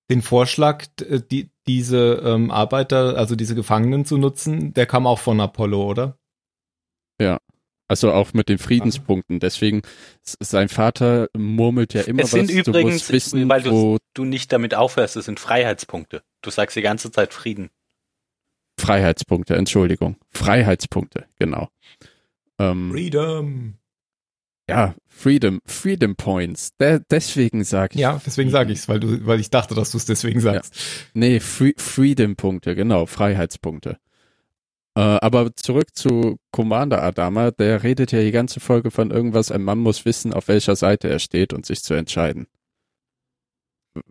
Den Vorschlag, d- die, diese ähm, Arbeiter, also diese Gefangenen zu nutzen, der kam auch von Apollo, oder? Also auch mit den Friedenspunkten. Deswegen, s- sein Vater murmelt ja immer Es sind was. übrigens, du musst wissen, weil du- wo Du nicht damit aufhörst, es sind Freiheitspunkte. Du sagst die ganze Zeit Frieden. Freiheitspunkte, Entschuldigung. Freiheitspunkte, genau. Ähm, Freedom. Ja, Freedom, Freedom Points. De deswegen sag ich. Ja, deswegen sage ich's, weil du, weil ich dachte, dass du es deswegen sagst. Nee, Free Freedom-Punkte, genau, Freiheitspunkte. Äh, aber zurück zu Commander Adama, der redet ja die ganze Folge von irgendwas, ein Mann muss wissen, auf welcher Seite er steht und sich zu entscheiden.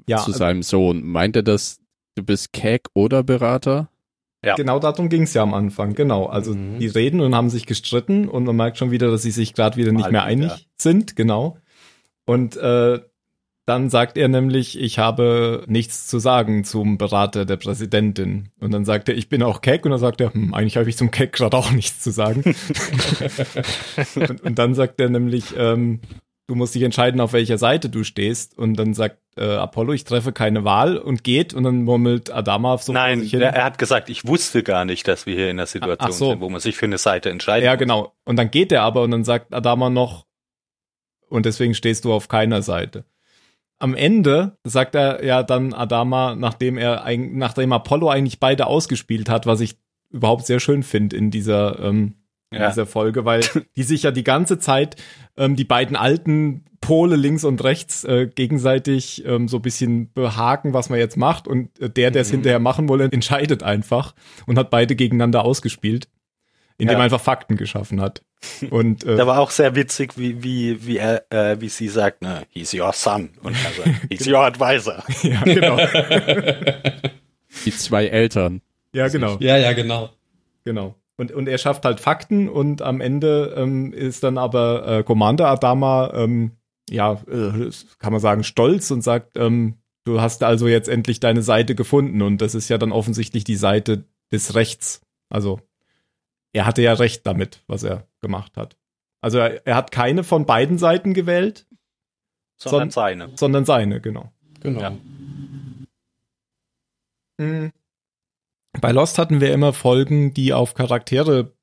Ja, zu seinem Sohn. Meint er das, du bist Keck oder Berater? Ja. Genau darum ging's ja am Anfang, genau. Also Mhm. die reden und haben sich gestritten und man merkt schon wieder, dass sie sich gerade wieder nicht Mal mehr wieder. einig sind, genau. Und äh, dann sagt er nämlich, ich habe nichts zu sagen zum Berater der Präsidentin. Und dann sagt er, ich bin auch Keck. Und dann sagt er, hm, eigentlich habe ich zum Keck gerade auch nichts zu sagen. <laughs> <laughs> und, und dann sagt er nämlich, ähm, du musst dich entscheiden, auf welcher Seite du stehst. Und dann sagt äh, Apollo, ich treffe keine Wahl und geht. Und dann murmelt Adama so vor Nein, sich hin. er, hat gesagt, ich wusste gar nicht, dass wir hier in einer Situation so. sind, wo man sich für eine Seite entscheidet. Ja, genau. Und dann geht er aber und dann sagt Adama noch, und deswegen stehst du auf keiner Seite. Am Ende sagt er ja dann Adama, nachdem er nachdem Apollo eigentlich beide ausgespielt hat, was ich überhaupt sehr schön finde in dieser ähm, in Ja. dieser Folge, weil <laughs> die sich ja die ganze Zeit ähm, die beiden alten Pole links und rechts äh, gegenseitig ähm, so ein bisschen behaken, was man jetzt macht und äh, der, der es Mhm. hinterher machen wolle, entscheidet einfach und hat beide gegeneinander ausgespielt, indem Ja. er einfach Fakten geschaffen hat. Und äh, <laughs> Da war auch sehr witzig, wie, wie, wie, er, äh, wie sie sagt, ne, he's your son. Und er sagt, <laughs> he's your advisor. ja, genau. Die zwei Eltern. Ja, genau. Ja, ja, genau. Genau. Und, und er schafft halt Fakten und am Ende ähm, ist dann aber äh, Commander Adama, ähm, ja, äh, kann man sagen, stolz und sagt, ähm, du hast also jetzt endlich deine Seite gefunden und das ist ja dann offensichtlich die Seite des Rechts. Also er hatte ja recht damit, was er gemacht hat. Also er, er hat keine von beiden Seiten gewählt, Sondern Son- seine. sondern seine, genau. Genau. Ja. Mhm. Bei Lost hatten wir immer Folgen, die auf Charaktere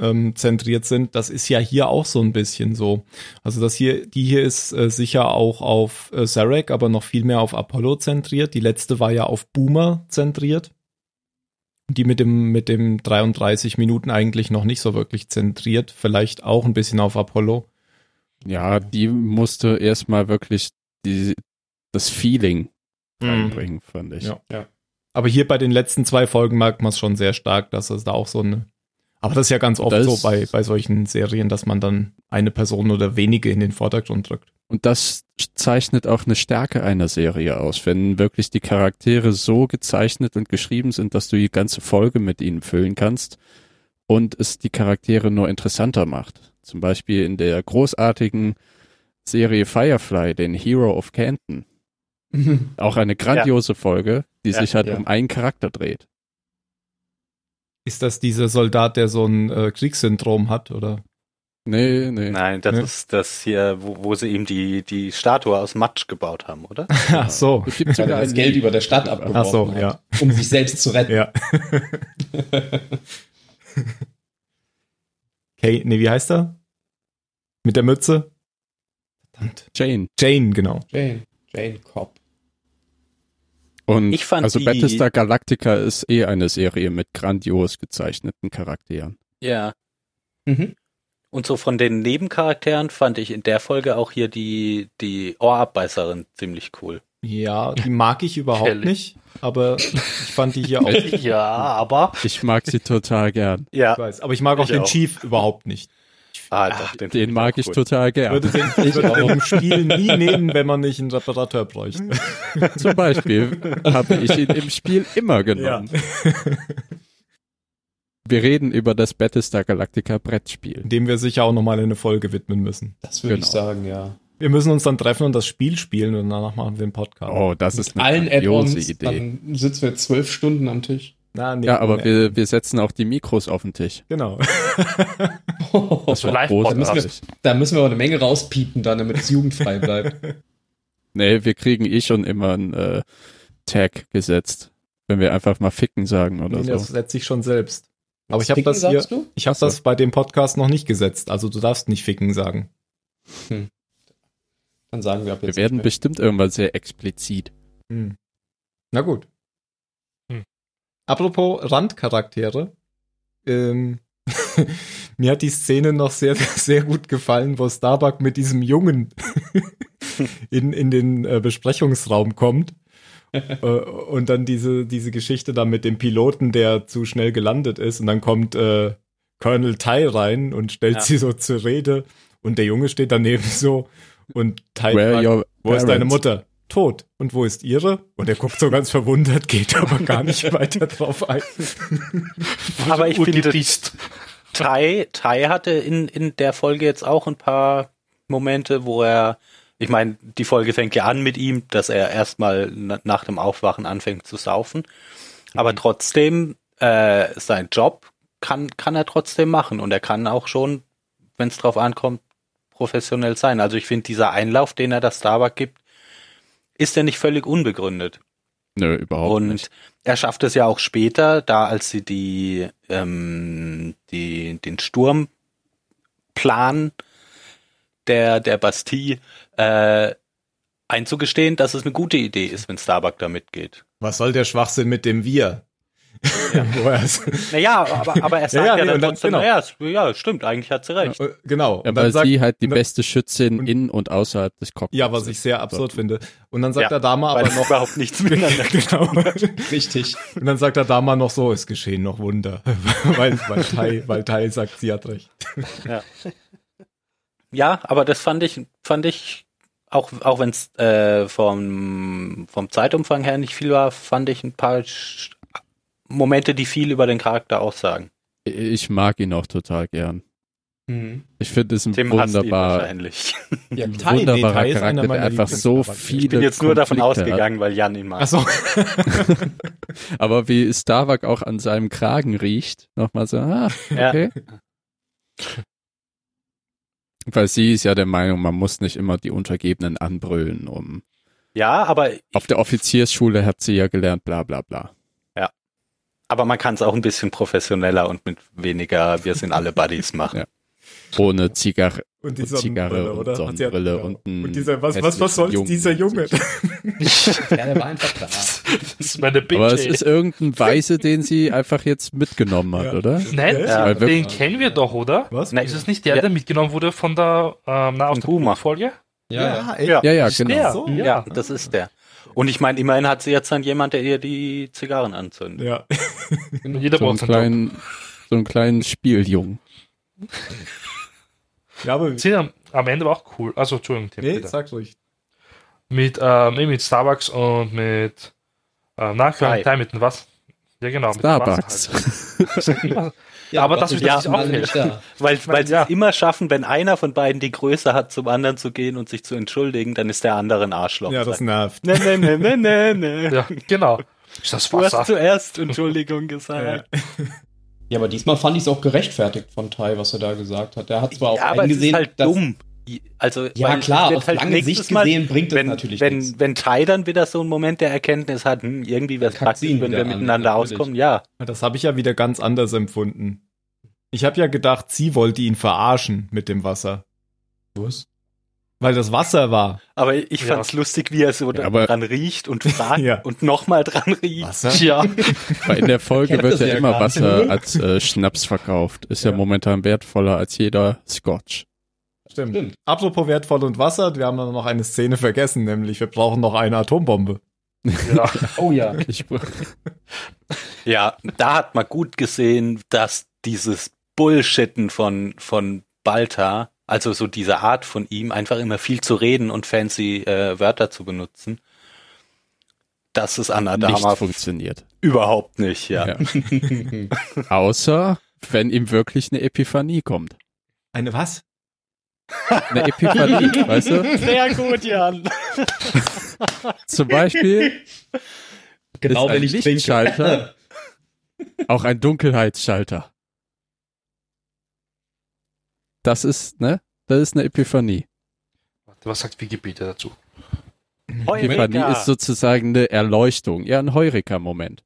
ähm, zentriert sind. Das ist ja hier auch so ein bisschen so. Also das hier, die hier ist äh, sicher auch auf äh, Zarek, aber noch viel mehr auf Apollo zentriert. Die letzte war ja auf Boomer zentriert. Die mit dem, mit dem 33 Minuten eigentlich noch nicht so wirklich zentriert. Vielleicht auch ein bisschen auf Apollo. Ja, die musste erstmal wirklich die, das Feeling Mhm. reinbringen, fand ich. Ja. Ja. Aber hier bei den letzten zwei Folgen merkt man es schon sehr stark, dass es da auch so eine. Aber das ist ja ganz oft Das- so bei, bei solchen Serien, dass man dann eine Person oder wenige in den Vordergrund drückt. Und das zeichnet auch eine Stärke einer Serie aus, wenn wirklich die Charaktere so gezeichnet und geschrieben sind, dass du die ganze Folge mit ihnen füllen kannst und es die Charaktere nur interessanter macht. Zum Beispiel in der großartigen Serie Firefly, den Hero of Canton. <laughs> Auch eine grandiose Folge, die Ja, sich halt ja. um einen Charakter dreht. Ist das dieser Soldat, der so ein äh, Kriegssyndrom hat, oder? Nee, nee. Nein, das Ne? ist das hier, wo, wo sie ihm die, die Statue aus Matsch gebaut haben, oder? <laughs> Ach so. Es gibt sogar das ein Geld über der Stadt abgeworfen Ach so, hat, ja. um sich selbst zu retten. Ja. <laughs> Okay, nee, wie heißt er? Mit der Mütze? Verdammt. Jane. Jane, genau. Jane, Jane Cobb. Und Ich fand also die- Battlestar Galactica ist eh eine Serie mit grandios gezeichneten Charakteren. Ja. Mhm. Und so von den Nebencharakteren fand ich in der Folge auch hier die, die Ohrabbeißerin ziemlich cool. Ja, <laughs> die mag ich überhaupt Kelly. nicht, aber ich fand die hier auch. Ich <laughs> Ja, aber Ich mag sie total gern. Ja. weiß, aber ich mag auch Ich den auch. Chief überhaupt nicht. Ah, doch, den, Den mag ich total Ich gern. würde den, ich würde den im Spiel nie nehmen, wenn man nicht einen Reparateur bräuchte. <laughs> Zum Beispiel habe ich ihn im Spiel immer genommen. <laughs> Wir reden über das Battlestar Galactica Brettspiel. Dem wir sicher auch nochmal eine Folge widmen müssen. Das würde ich Genau. sagen, ja. Wir müssen uns dann treffen und das Spiel spielen und danach machen wir einen Podcast. Oh, das ist eine Allen Idee. dann sitzen wir zwölf Stunden am Tisch. Na, nee, Ja, aber nee. wir, wir setzen auch die Mikros auf den Tisch. Genau. <laughs> Das war großartig. Da müssen wir aber eine Menge rauspiepen dann, damit es jugendfrei bleibt. <laughs> Nee, wir kriegen eh schon immer einen äh, Tag gesetzt, wenn wir einfach mal ficken sagen oder Nee, so. das setze ich schon selbst. Aber ich habe das hier, du? ich habe das bei dem Podcast noch nicht gesetzt. Also du darfst nicht ficken sagen. Dann sagen wir ab Wir jetzt. werden nicht bestimmt irgendwann sehr explizit. Hm. Na gut. Apropos Randcharaktere. Ähm, <laughs> mir hat die Szene noch sehr, <laughs> sehr gut gefallen, wo Starbuck mit diesem Jungen <laughs> in, in den äh, Besprechungsraum kommt. äh, und dann diese, diese Geschichte da mit dem Piloten, der zu schnell gelandet ist. Und dann kommt äh, Colonel Ty rein und stellt Ja. sie so zur Rede. Und der Junge steht daneben so. Und Ty fragt, wo ist deine parents? Mutter? Tot. Und wo ist ihre? Und er guckt so <laughs> ganz verwundert, geht aber gar nicht weiter drauf ein. <laughs> Aber ich finde. Tai, Tai hatte in, in der Folge jetzt auch ein paar Momente, wo er, ich meine, die Folge fängt ja an mit ihm, dass er erstmal na- nach dem Aufwachen anfängt zu saufen. Aber trotzdem, äh, sein Job kann, kann er trotzdem machen und er kann auch schon, wenn es drauf ankommt, professionell sein. Also ich finde, dieser Einlauf, den er das Starbuck gibt, ist ja nicht völlig unbegründet. Nö, überhaupt Und nicht. er schafft es ja auch später, da als sie die, ähm, die den Sturmplan der, der Bastille äh, einzugestehen, dass es eine gute Idee ist, wenn Starbuck da mitgeht. Was soll der Schwachsinn mit dem Wir? <laughs> Wo er es- Naja, aber, aber er <laughs> sagt Ja, ja, ja, nee, dann trotzdem, genau. naja, es- ja, stimmt, eigentlich hat sie recht. Äh, genau. Ja, Und weil dann sagt, sie halt die beste Schützin und- in und außerhalb des Cockpits ja, was ich sehr absurd finde. Und dann sagt Ja, der Dama Weil aber noch, überhaupt nichts miteinander <laughs> genau. Richtig. Und dann sagt der Dama noch so, es geschehen noch Wunder. weil, weil Tai, weil Tai sagt, sie hat recht. Ja, aber das fand ich, fand ich, auch, auch wenn es äh, vom, vom Zeitumfang her nicht viel war, fand ich ein paar Momente, die viel über den Charakter aussagen. Ich mag ihn auch total gern. Mhm. Ich finde es ein Tim wunderbar, wahrscheinlich. <laughs> Ja, ein wunderbarer einer Charakter, der einfach so viele Ich bin jetzt nur davon Konflikte hat. ausgegangen, weil Jan ihn mag. Ach so. <laughs> Aber wie Starbuck auch an seinem Kragen riecht, nochmal so, ah, Ja. okay. Weil sie ist ja der Meinung, man muss nicht immer die Untergebenen anbrüllen, um. Ja, aber Auf der Offiziersschule hat sie ja gelernt, bla bla bla. Aber man kann es auch ein bisschen professioneller und mit weniger Wir sind alle Buddies machen. Ja. Ohne Zigarre, Und die Zigarre Sonnenbrille, und oder? Sonnenbrille Ja. und Und dieser, was, was, was soll dieser Junge? <laughs> Ja, der war einfach da. Das ist meine Bitch. Aber es ist irgendein Weise, den sie einfach jetzt mitgenommen hat, Ja. oder? Nein, Ja, den kennen wir doch, oder? Was? Nein. Ist es nicht der, Ja. der mitgenommen wurde von der ähm, na, aus der Boomer. Folge? Ja, ja. ey. Ja. Ja, genau. der? So. Ja. Ja, das ist der. Und ich meine, immerhin hat sie jetzt dann jemand, der ihr die Zigarren anzündet. Ja. Jeder So einen braucht seinen Job. kleinen, so einen kleinen Spieljungen. ja, aber. Sind am, am Ende war auch cool. Also, Entschuldigung, Tim, Nee, bitte. sag ruhig. Mit, ähm, mit Starbucks und mit, äh, na, Sky. Klein mit dem was? Ja, genau. mit dem Starbucks. Wasser halt. <laughs> Ja, Aber das ja, sich auch <laughs> nicht da. Weil, weil sie Ja. es immer schaffen, wenn einer von beiden die Größe hat, zum anderen zu gehen und sich zu entschuldigen, dann ist der andere ein Arschloch. Ja, das nervt. ne, ne, ne, ne, ne, ne. <laughs> ja, genau. Ist das Du hast Wasser? zuerst Entschuldigung Ja. gesagt. Ja, aber diesmal fand ich es auch gerechtfertigt von Tai, was er da gesagt hat. Der hat zwar auch Ja, eingesehen, ist halt dass, dumm. Also, Ja, weil klar, auf lange nächstes Sicht Mal, gesehen bringt es wenn, natürlich wenn, nichts. wenn Tai dann wieder so einen Moment der Erkenntnis hat, hm, irgendwie wäre es praktisch, wenn wir an, miteinander natürlich. auskommen. Ja, Das habe ich ja wieder ganz anders empfunden. Ich habe ja gedacht, sie wollte ihn verarschen mit dem Wasser. Was? Weil das Wasser war. aber ich Ja. fand's lustig, wie er so Ja, aber- dran riecht und fragt <laughs> Ja. und nochmal dran riecht. Wasser? Ja, <laughs> Weil in der Folge wird das ja ja immer. Wasser als äh, Schnaps verkauft. Ist ja. Ja. momentan wertvoller als jeder Scotch. Stimmt. Stimmt. Apropos wertvoll und Wasser, wir haben noch eine Szene vergessen, nämlich wir brauchen noch eine Atombombe. ja. <laughs> Oh ja. Ich, <laughs> Ja, da hat man gut gesehen, dass dieses Bullshitten von, von Balta, also so diese Art von ihm, einfach immer viel zu reden und fancy äh, Wörter zu benutzen, dass es an nicht Adama funktioniert. überhaupt nicht, ja. Ja. <laughs> Außer, wenn ihm wirklich eine Epiphanie kommt. Eine was? Eine Epiphanie, weißt du? Sehr gut, Jan. Zum Beispiel genau, ist ein wenn ich trinke. Lichtschalter auch ein Dunkelheitsschalter. Das ist, ne? Das ist eine Epiphanie. Warte, Was sagt Wikipedia dazu? Epiphanie ist sozusagen eine Erleuchtung, ja, ein Heureka-Moment.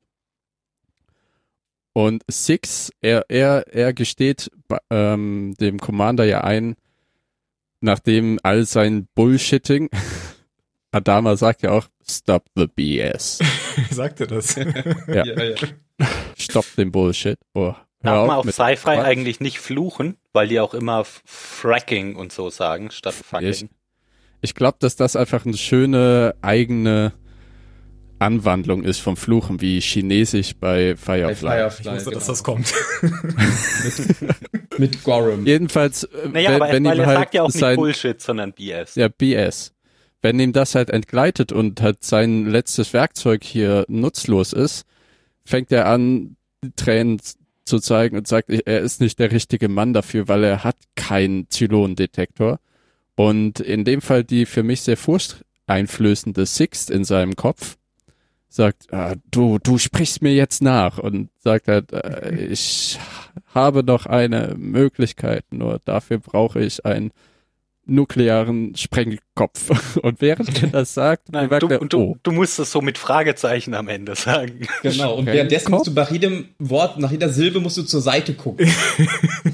Und Six, er, er, er gesteht ähm, dem Commander ja ein, nachdem all sein Bullshitting, <laughs> Adama sagt ja auch, stop the BS. <laughs> Sagt er das? Ja. <laughs> Ja, ja. Stop den Bullshit. Oh, Darf man auf Sci-Fi eigentlich nicht fluchen, weil die auch immer Fracking und so sagen, statt Fucking. Ich, ich glaube, dass das einfach eine schöne eigene Anwandlung ist vom Fluchen, wie Chinesisch bei Bei Firefly. Firefly. Ich wusste, dass genau. das kommt. <laughs> Mit Gorham. Jedenfalls, äh, Naja, wenn, aber wenn weil ihm er halt sagt ja auch nicht sein, Bullshit, sondern BS. ja, BS. Wenn ihm das halt entgleitet und halt sein letztes Werkzeug hier nutzlos ist, fängt er an, die Tränen zu zeigen und sagt, er ist nicht der richtige Mann dafür, weil er hat keinen Zylonendetektor. Und in dem Fall die für mich sehr furchteinflößende Sixt in seinem Kopf sagt, ah, du, du sprichst mir jetzt nach und sagt halt, äh, <laughs> ich habe noch eine Möglichkeit, nur dafür brauche ich einen nuklearen Sprengkopf. <laughs> Und während er das sagt, Nein, du, er, und du, oh, du musst es so mit Fragezeichen am Ende sagen. Genau. Und währenddessen musst du bei jedem Wort, nach jeder Silbe musst du zur Seite gucken.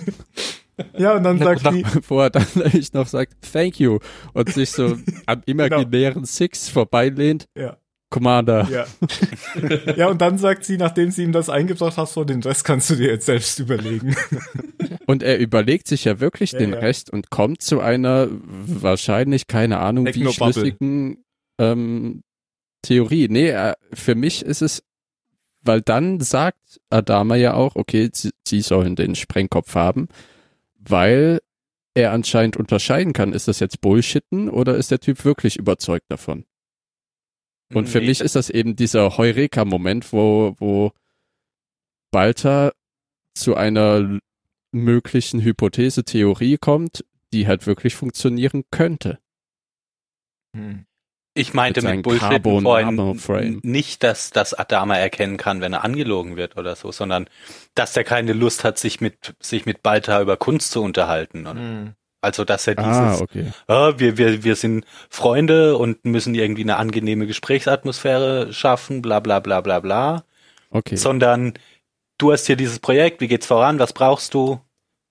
<laughs> ja, und dann Na, sagt die, wo er dann eigentlich noch sagt, thank you, und sich so am imaginären Six vorbeilehnt. Ja. Commander. ja. ja, und dann sagt sie, nachdem sie ihm das eingebracht hat, so, den Rest kannst du dir jetzt selbst überlegen. Und er überlegt sich ja wirklich Ja, den ja. Rest und kommt zu einer wahrscheinlich, keine Ahnung, wie schlüssigen ähm, Theorie. Nee, äh, für mich ist es, weil dann sagt Adama ja auch, okay, sie, sie sollen den Sprengkopf haben, weil er anscheinend unterscheiden kann, ist das jetzt Bullshitten oder ist der Typ wirklich überzeugt davon? Und für Nee, mich ist das eben dieser Heureka-Moment, wo, wo Balta zu einer möglichen Hypothese, Theorie kommt, die halt wirklich funktionieren könnte. Ich meinte Mit mit, Bullshit vorhin nicht, dass, dass Adama erkennen kann, wenn er angelogen wird oder so, sondern dass er keine Lust hat, sich mit, sich mit Balta über Kunst zu unterhalten. Oder? Also, dass er dieses, Ah, okay. ah, wir, wir, wir sind Freunde und müssen irgendwie eine angenehme Gesprächsatmosphäre schaffen, bla bla bla bla bla, Okay. sondern du hast hier dieses Projekt, wie geht's voran, was brauchst du?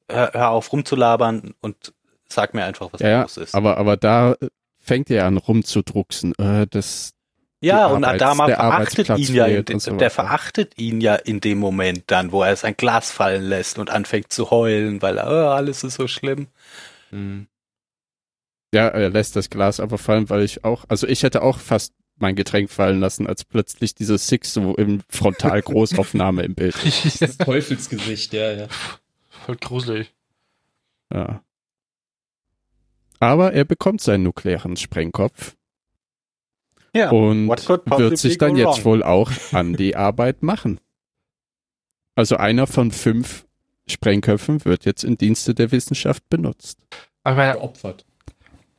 Hör, hör auf rumzulabern und sag mir einfach, was Ja, los ist. aber, aber da fängt er an rumzudrucksen. Äh, das, ja, und Arbeits- Adama der verachtet ihn ja, de, so der verachtet ihn ja in dem Moment dann, wo er sein Glas fallen lässt und anfängt zu heulen, weil oh, alles ist so schlimm. Mhm. ja, er lässt das Glas aber fallen, weil ich auch, also ich hätte auch fast mein Getränk fallen lassen, als plötzlich diese Six so im Frontal-Großaufnahme im Bild. <laughs> Das Teufelsgesicht, ja, ja. Voll gruselig. Ja. Aber er bekommt seinen nuklearen Sprengkopf Ja. und wird sich dann jetzt wrong? wohl auch an die Arbeit machen. Also einer von fünf Sprengköpfen wird jetzt in Dienste der Wissenschaft benutzt. Aber ich meine, Geopfert.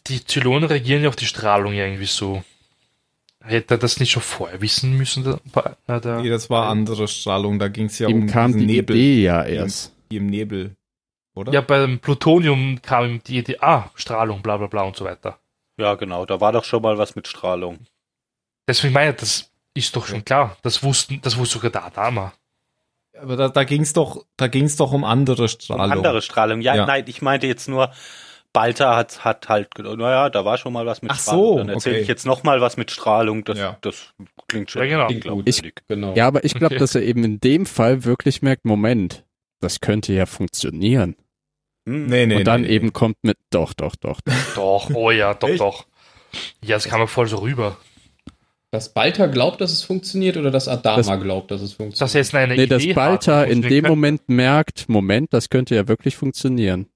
die Zylonen reagieren ja auf die Strahlung ja irgendwie so. Hätte er das nicht schon vorher wissen müssen? Der, äh, der, Nee, das war andere Strahlung, da ging es ja Ihm um kam diesen die Nebel, Idee ja erst. die im Nebel, oder? ja, beim Plutonium kam ihm die Idee, ah, Strahlung, bla bla bla und so weiter. Ja, genau, da war doch schon mal was mit Strahlung. Deswegen meine ich, das ist doch schon klar. Das wussten, das wusste sogar der Adama. Aber da, da ging es doch, da ging's doch um andere Strahlung. Andere Strahlung. Ja, Ja. nein, ich meinte jetzt nur, Balta hat, hat halt naja, da war schon mal was mit Ach Strahlung. so, Dann erzähle okay. ich jetzt noch mal was mit Strahlung. Das, Ja. das klingt schon Ja, genau. Klingt gut. glaubwürdig. Genau. Ja, aber ich glaube, Okay. <laughs> dass er eben in dem Fall wirklich merkt, Moment, das könnte ja funktionieren. Hm. Nee, nee, Und dann nee, eben kommt mit, doch, doch, doch. Doch, oh ja, doch, Echt? doch. Ja, das kam mir voll so rüber. Dass Balta glaubt, dass es funktioniert oder dass Adama Das- glaubt, dass es funktioniert? Dass er jetzt eine Nee, Idee dass Balta hat, in dem können- Moment merkt, Moment, das könnte ja wirklich funktionieren.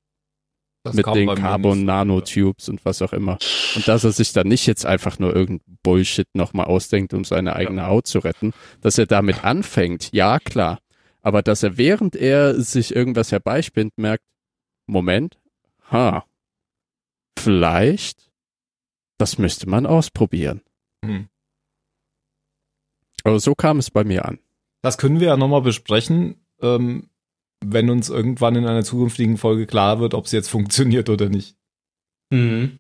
Das mit den nicht. Carbon-Nanotubes und was auch immer. Und dass er sich dann nicht jetzt einfach nur irgendein Bullshit nochmal ausdenkt, um seine eigene Haut zu retten, dass er damit anfängt, ja klar. Aber dass er während er sich irgendwas herbeispinnt, merkt, Moment, ha, vielleicht, das müsste man ausprobieren. Hm. Aber so kam es bei mir an. Das können wir ja nochmal besprechen, ähm, wenn uns irgendwann in einer zukünftigen Folge klar wird, ob es jetzt funktioniert oder nicht. Mhm.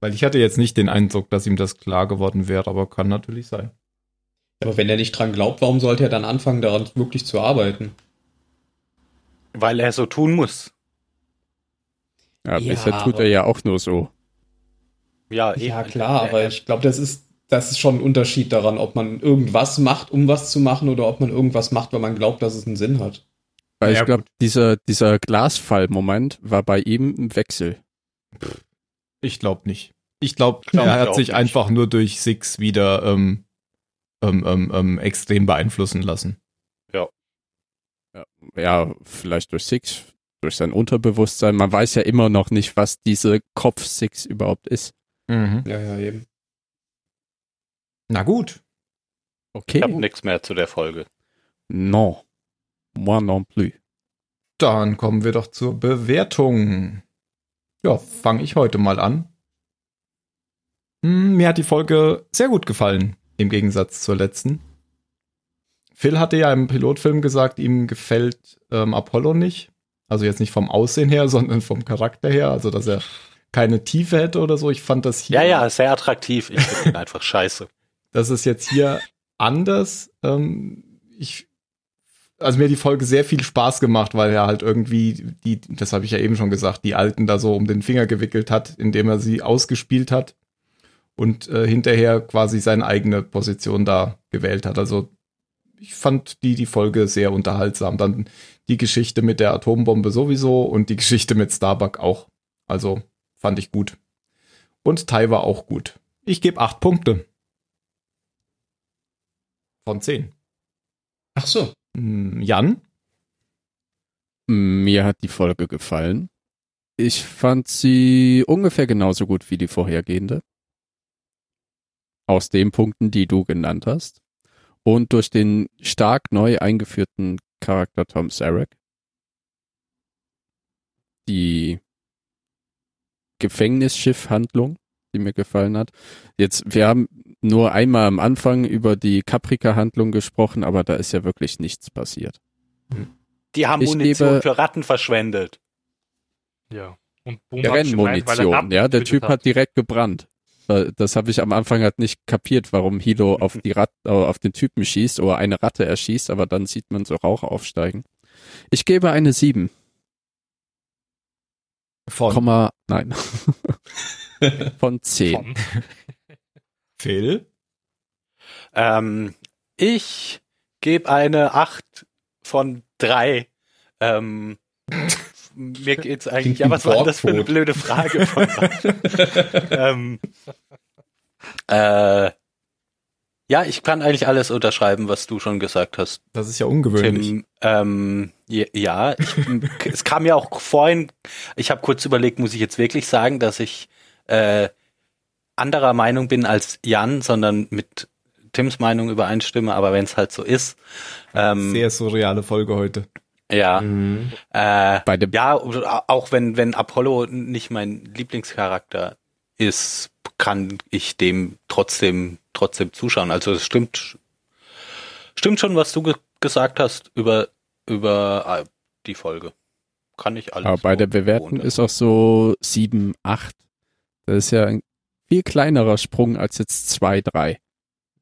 Weil ich hatte jetzt nicht den Eindruck, dass ihm das klar geworden wäre, aber kann natürlich sein. Aber wenn er nicht dran glaubt, warum sollte er dann anfangen, daran wirklich zu arbeiten? Weil er so tun muss. Ja, Ja, bisher tut er ja auch nur so. Ja. Ja, klar, aber ich glaube, das ist, das ist schon ein Unterschied daran, ob man irgendwas macht, um was zu machen, oder ob man irgendwas macht, weil man glaubt, dass es einen Sinn hat. Weil Ja, ich glaube, dieser, dieser Glasfall-Moment war bei ihm im Wechsel. Ich glaube nicht. Ich glaube, Glaub er hat sich nicht. einfach nur durch Six wieder ähm, ähm, ähm, ähm, extrem beeinflussen lassen. ja, vielleicht durch Six, durch sein Unterbewusstsein. Man weiß ja immer noch nicht, was diese Kopf-Six überhaupt ist. Mhm. Ja, ja, eben. Na gut. Okay. Ich habe nichts mehr zu der Folge. Non. Moi non plus. Dann kommen wir doch zur Bewertung. Ja, fange ich heute mal an. Hm, mir hat die Folge sehr gut gefallen, im Gegensatz zur letzten. Phil hatte ja im Pilotfilm gesagt, ihm gefällt ähm, Apollo nicht. Also jetzt nicht vom Aussehen her, <laughs> sondern vom Charakter her. Also, dass er keine Tiefe hätte oder so. Ich fand das hier. Ja, ja, sehr attraktiv. Ich finde ihn <laughs> einfach scheiße. Das ist jetzt hier anders. Ähm, ich, also mir hat die Folge sehr viel Spaß gemacht, weil er halt irgendwie die, das habe ich ja eben schon gesagt, die Alten da so um den Finger gewickelt hat, indem er sie ausgespielt hat und äh, hinterher quasi seine eigene Position da gewählt hat. Also ich fand die, die Folge sehr unterhaltsam. Dann die Geschichte mit der Atombombe sowieso und die Geschichte mit Starbuck auch. Also fand ich gut. Und Tai war auch gut. Ich gebe acht Punkte. Von zehn. Ach so. Hm, Jan? Mir hat die Folge gefallen. Ich fand sie ungefähr genauso gut wie die vorhergehende. Aus den Punkten, die du genannt hast. Und durch den stark neu eingeführten Charakter Tom Sarek. Die Gefängnisschiff-Handlung, die mir gefallen hat. Jetzt, wir haben nur einmal am Anfang über die Caprica-Handlung gesprochen, aber da ist ja wirklich nichts passiert. Die haben Ich Munition gebe- für Ratten verschwendet. Ja. Und Boom hat gemeint, er ja, der Typ hat direkt gebrannt. Das habe ich am Anfang halt nicht kapiert, warum Hilo <laughs> auf die Rat äh, auf den Typen schießt oder eine Ratte erschießt, aber dann sieht man so Rauch aufsteigen. Ich gebe eine 7. Von Komma, nein. <laughs> Von 10. Von. Phil. Ähm, ich gebe eine 8 von 3. Ähm, <laughs> mir geht's eigentlich. Ja, was war denn das für eine blöde Frage? Von, <laughs> ähm, äh, ja, ich kann eigentlich alles unterschreiben, was du schon gesagt hast, Das ist ja ungewöhnlich. Tim. Ähm, ja, ja ich, <laughs> es kam ja auch vorhin, ich habe kurz überlegt, muss ich jetzt wirklich sagen, dass ich äh, anderer Meinung bin als Jan, sondern mit Tims Meinung übereinstimme, aber wenn es halt so ist, ähm, Sehr surreale Folge heute. ja, Mhm. äh, Bei dem, ja, auch wenn, wenn Apollo nicht mein Lieblingscharakter ist, kann ich dem trotzdem, trotzdem zuschauen. Also es stimmt, stimmt schon, was du ge gesagt hast über, über äh, die Folge. Kann ich alles. aber bei so der Bewertung ist auch so 7, 8. Das ist ja ein viel kleinerer Sprung als jetzt 2, 3.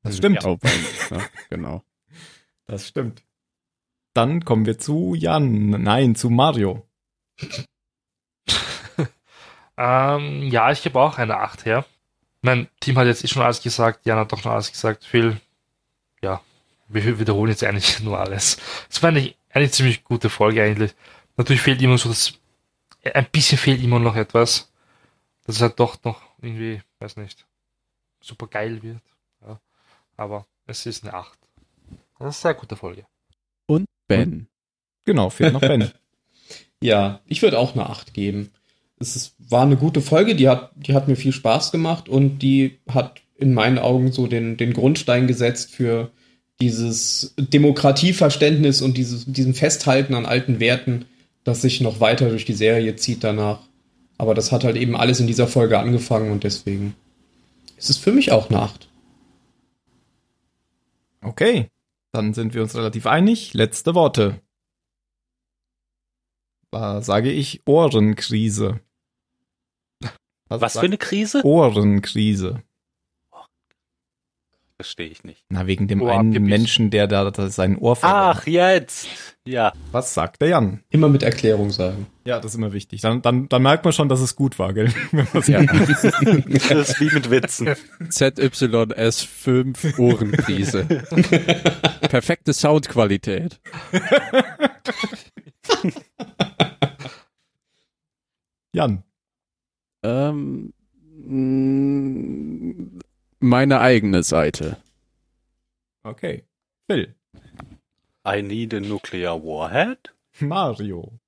Das stimmt. Ja, ja, genau. Das stimmt. Dann kommen wir zu Jan. Nein, zu Mario. <laughs> Ähm, ja, ich gebe auch eine 8 her. Mein Team hat jetzt eh schon alles gesagt, Jan hat doch schon alles gesagt. Phil, ja, wir wiederholen jetzt eigentlich <laughs> nur alles. Es war eine, eine ziemlich gute Folge eigentlich. Natürlich fehlt immer so das, ein bisschen fehlt immer noch etwas. Dass es halt doch noch irgendwie, weiß nicht, super geil wird. Ja. Aber es ist eine 8. Das ist eine sehr gute Folge. Und Ben. Genau, fehlt noch Ben. <laughs> Ja, ich würde auch eine 8 geben. Es ist, war eine gute Folge, die hat, die hat mir viel Spaß gemacht und die hat in meinen Augen so den, den Grundstein gesetzt für dieses Demokratieverständnis und dieses, diesen Festhalten an alten Werten, das sich noch weiter durch die Serie zieht danach. Aber das hat halt eben alles in dieser Folge angefangen und deswegen ist es für mich auch eine 8. Okay, dann sind wir uns relativ einig. Letzte Worte. Da sage ich Ohrenkrise. Was für eine Krise? Ohrenkrise. Verstehe ich nicht. Na, wegen dem Oh, einen abgebissen. Menschen, der da, da sein Ohr verloren Ach, jetzt. Ja. Was sagt der Jan? Immer mit Erklärung sagen. Ja, das ist immer wichtig. Dann, dann, dann merkt man schon, dass es gut war, gell? <laughs> Ja. <laughs> Das ist wie mit Witzen. ZYS5 Ohrenkrise. <laughs> Perfekte Soundqualität. Jan. Ähm, mh, meine eigene Seite. Okay. Phil. I need a nuclear warhead. Mario.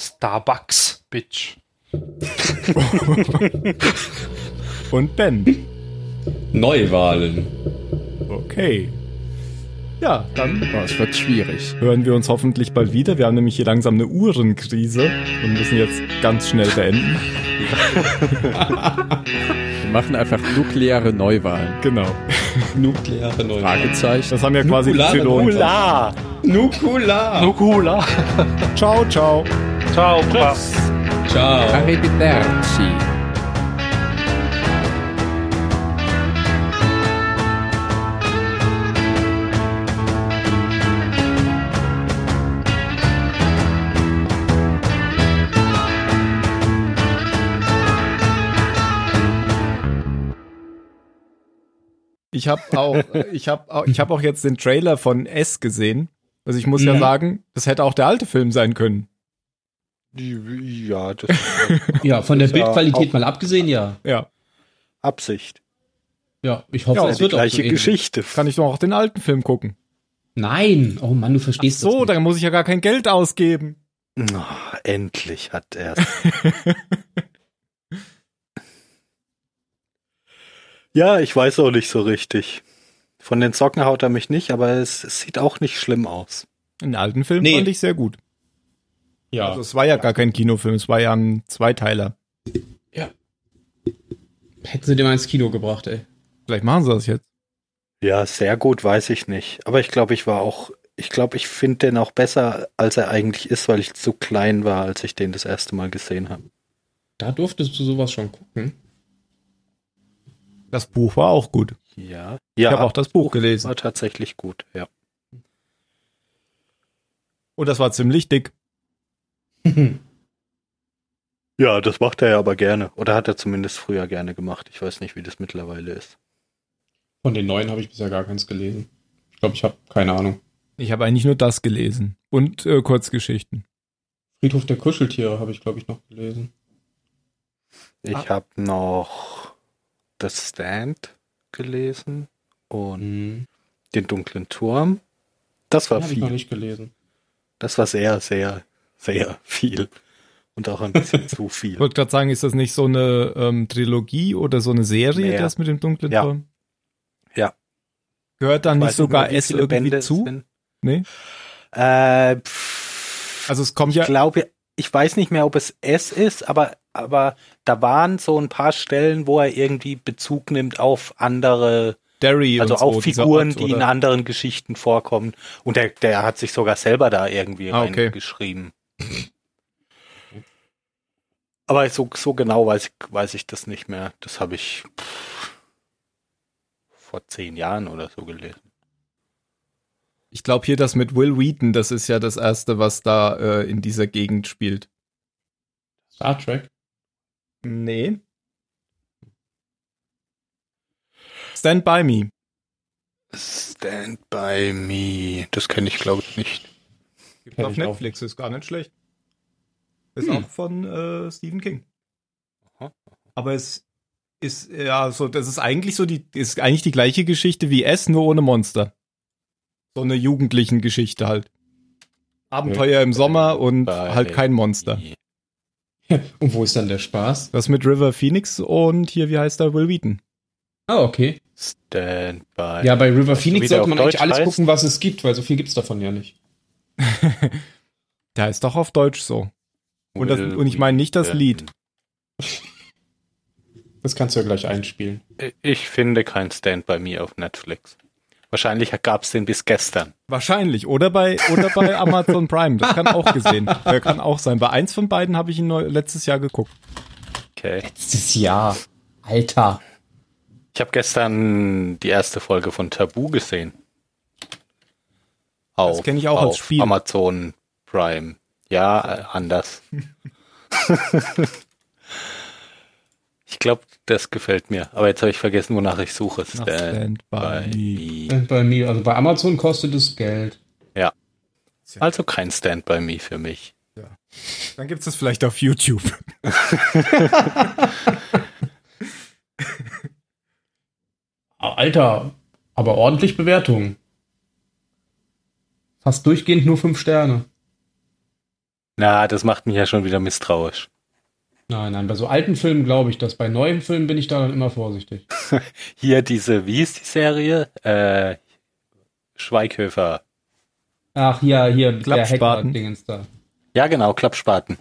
Starbucks, Bitch. <laughs> Und Ben. Neuwahlen. Okay. Ja, dann Oh, es wird schwierig. hören wir uns hoffentlich bald wieder. Wir haben nämlich hier langsam eine Uhrenkrise und müssen jetzt ganz schnell beenden. <laughs> Wir machen einfach nukleare Neuwahlen. Genau. Nukleare Neuwahlen. Fragezeichen. Das haben ja quasi die Nukulare Zylonen. Hula! Nukular. Nukula. Ciao, ciao. Ciao, Papa. Ciao. Arrivederci. Ich habe auch, ich habe auch, ich habe auch jetzt den Trailer von S gesehen. Also ich muss ja Mhm. sagen, das hätte auch der alte Film sein können. Ja, das <laughs> Ja, von der ja Bildqualität mal abgesehen, ja. Ja, Absicht. Ja, ich hoffe, Ja, es Die wird auch so gleiche ähnlich. Geschichte. kann ich doch auch den alten Film gucken. Nein, oh Mann, du Ach verstehst so, das dann muss ich ja gar kein Geld ausgeben. Oh, endlich hat er. <laughs> ja, ich weiß auch nicht so richtig. Von den Socken haut er mich nicht, aber es, es sieht auch nicht schlimm aus. Den alten Film Nee. fand ich sehr gut. Ja, Also es war ja gar kein Kinofilm, es war ja ein Zweiteiler. hätten sie den mal ins Kino gebracht, ey. Vielleicht machen sie das jetzt. Ja, sehr gut, weiß ich nicht. Aber ich glaube, ich war auch, ich glaube, ich finde den auch besser, als er eigentlich ist, weil ich zu klein war, als ich den das erste Mal gesehen habe. Da durftest du sowas schon gucken. Das Buch war auch gut. Ja. Ich ja, habe auch das Buch gelesen. war tatsächlich gut, ja. Und das war ziemlich dick. <laughs> Ja, das macht er ja aber gerne. Oder hat er zumindest früher gerne gemacht. Ich weiß nicht, wie das mittlerweile ist. Von den neuen habe ich bisher gar keins gelesen. Ich glaube, ich habe keine Ahnung. Ich habe eigentlich nur das gelesen. Und äh, Kurzgeschichten. Friedhof der Kuscheltiere habe ich, glaube ich, noch gelesen. Ich Ah. habe noch The Stand gelesen und Mhm. den dunklen Turm. Das war Habe ich noch viel. nicht gelesen. Das war sehr, sehr, sehr viel. Und auch ein bisschen <laughs> zu Ich viel. wollte gerade sagen, ist das nicht so eine ähm, Trilogie oder so eine Serie, Mehr. das mit dem dunklen Ja. Turm? Ja. Gehört dann Ich nicht sogar wie S irgendwie Bände zu? Nee? Äh, pff, Also es kommt ich ja, glaube, ich weiß nicht mehr, ob es S ist, aber, aber da waren so ein paar Stellen, wo er irgendwie Bezug nimmt auf andere, Derry also und so, auch dieser Figuren, Ort, die in anderen Geschichten vorkommen. Und der, der hat sich sogar selber da irgendwie Ah, okay. reingeschrieben. Aber so, so genau weiß ich, weiß ich das nicht mehr. Das habe ich pff, vor zehn Jahren oder so gelesen. Ich glaube hier das mit Will Wheaton, das ist ja das erste, was da äh, in dieser Gegend spielt. Star Trek. Nee. Stand by me. Stand by me. Das kenne ich, glaube ich, nicht. Gibt's Kenn auf ich auch. Netflix, ist gar nicht schlecht. Ist Hm. auch von äh, Stephen King. Aha. Aber es ist ja so, das ist eigentlich so die, ist eigentlich die gleiche Geschichte wie S, nur ohne Monster. So eine jugendlichen Geschichte halt. Abenteuer im Sommer und halt kein Monster. <laughs> Und wo ist dann der Spaß? Das mit River Phoenix und hier, wie heißt der, Will Wheaton. Ah, okay. Stand by. Ja, bei River Phoenix sollte man eigentlich Deutsch alles heißt? gucken, was es gibt, weil so viel gibt's davon ja nicht. <laughs> Der ist doch auf Deutsch so. Und, das, und ich meine nicht das. Lied. Das kannst du ja gleich einspielen. Ich finde kein Stand by me auf Netflix. Wahrscheinlich gab es den bis gestern. Wahrscheinlich. Oder bei, oder bei <laughs> Amazon Prime. Das kann auch gesehen. Der kann auch sein. Bei eins von beiden habe ich ihn letztes Jahr geguckt. Okay. Letztes Jahr. Alter. Ich habe gestern die erste Folge von Tabu gesehen. Auf, kenn ich auch auf als Spiel. Amazon Prime. Ja, äh, anders. <laughs> <laughs> ich glaube, das gefällt mir. Aber jetzt habe ich vergessen, wonach ich suche. Stand Stand by me. me. Bei mir, also bei Amazon kostet es Geld. Also kein Stand by me für mich. Dann gibt es das vielleicht auf YouTube. <laughs> Ah, Alter, aber ordentlich Bewertungen. Fast durchgehend nur fünf Sterne. Na, das macht mich ja schon wieder misstrauisch. Nein, nein, bei so alten Filmen glaube ich das. Bei neuen Filmen bin ich da dann immer vorsichtig. <laughs> Hier diese, wie ist die Serie? Äh, Schweighöfer. Ach, hier, hier, der Klappspaten. Hacker-Dingens da. Ja, genau, Klappspaten.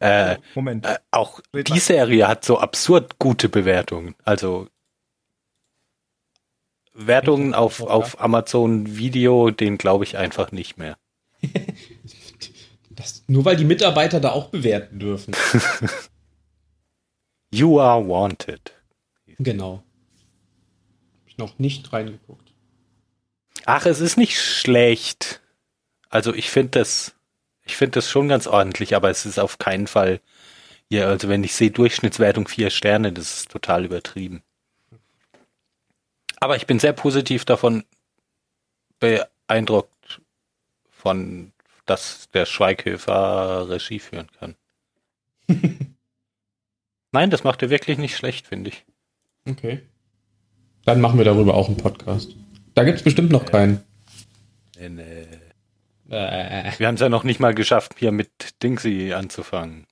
Äh, Moment. äh, auch Red die mal. Serie hat so absurd gute Bewertungen. Also Wertungen auf, Ja. auf Amazon Video, den glaube ich einfach nicht mehr. <laughs> Das, nur weil die Mitarbeiter da auch bewerten dürfen. <laughs> You are wanted. genau. Hab ich noch nicht reingeguckt. Ach, es ist nicht schlecht. Also ich finde das, ich finde das schon ganz ordentlich, aber es ist auf keinen Fall, ja, also wenn ich sehe Durchschnittswertung vier Sterne, das ist total übertrieben. Aber ich bin sehr positiv davon beeindruckt von, dass der Schweighöfer Regie führen kann. <laughs> Nein, das macht er wirklich nicht schlecht, finde ich. Okay. Dann machen wir darüber auch einen Podcast. Da gibt's bestimmt noch keinen. Äh, Äh, Wir haben es ja noch nicht mal geschafft, hier mit Dingsy anzufangen.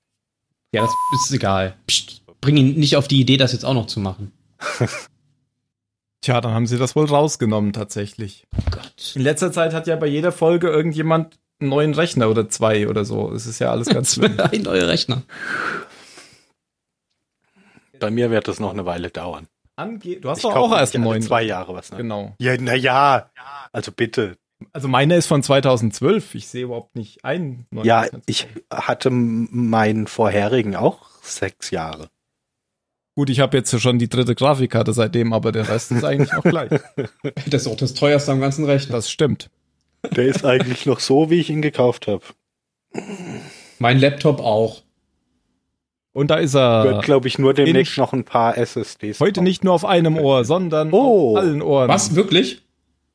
ja, das ist egal. Psst, bring ihn nicht auf die Idee, das jetzt auch noch zu machen. <laughs> Tja, dann haben sie das wohl rausgenommen tatsächlich. Oh Gott. In letzter Zeit hat ja bei jeder Folge irgendjemand einen neuen Rechner oder zwei oder so. Es ist ja alles ganz <laughs> schlimm. Ein neuer Rechner. Bei mir wird das noch eine Weile dauern. Ange du hast Ich doch auch erst neuen. zwei Jahre was. Ne? Genau. Ja, na ja. Also bitte. Also meiner ist von 2012. Ich sehe überhaupt nicht einen neuen. Ja, ich hatte meinen vorherigen auch sechs Jahre. Gut, ich habe jetzt schon die dritte Grafikkarte seitdem, aber der Rest ist eigentlich auch gleich. <laughs> Das ist auch das teuerste am ganzen Rechner. Das stimmt. Der ist eigentlich noch so, wie ich ihn gekauft habe. Mein Laptop auch. Und da ist Wird, er. glaube ich, nur demnächst noch ein paar SSDs. Heute nicht nur auf einem Ohr, sondern Oh. auf allen Ohren. Was? Wirklich?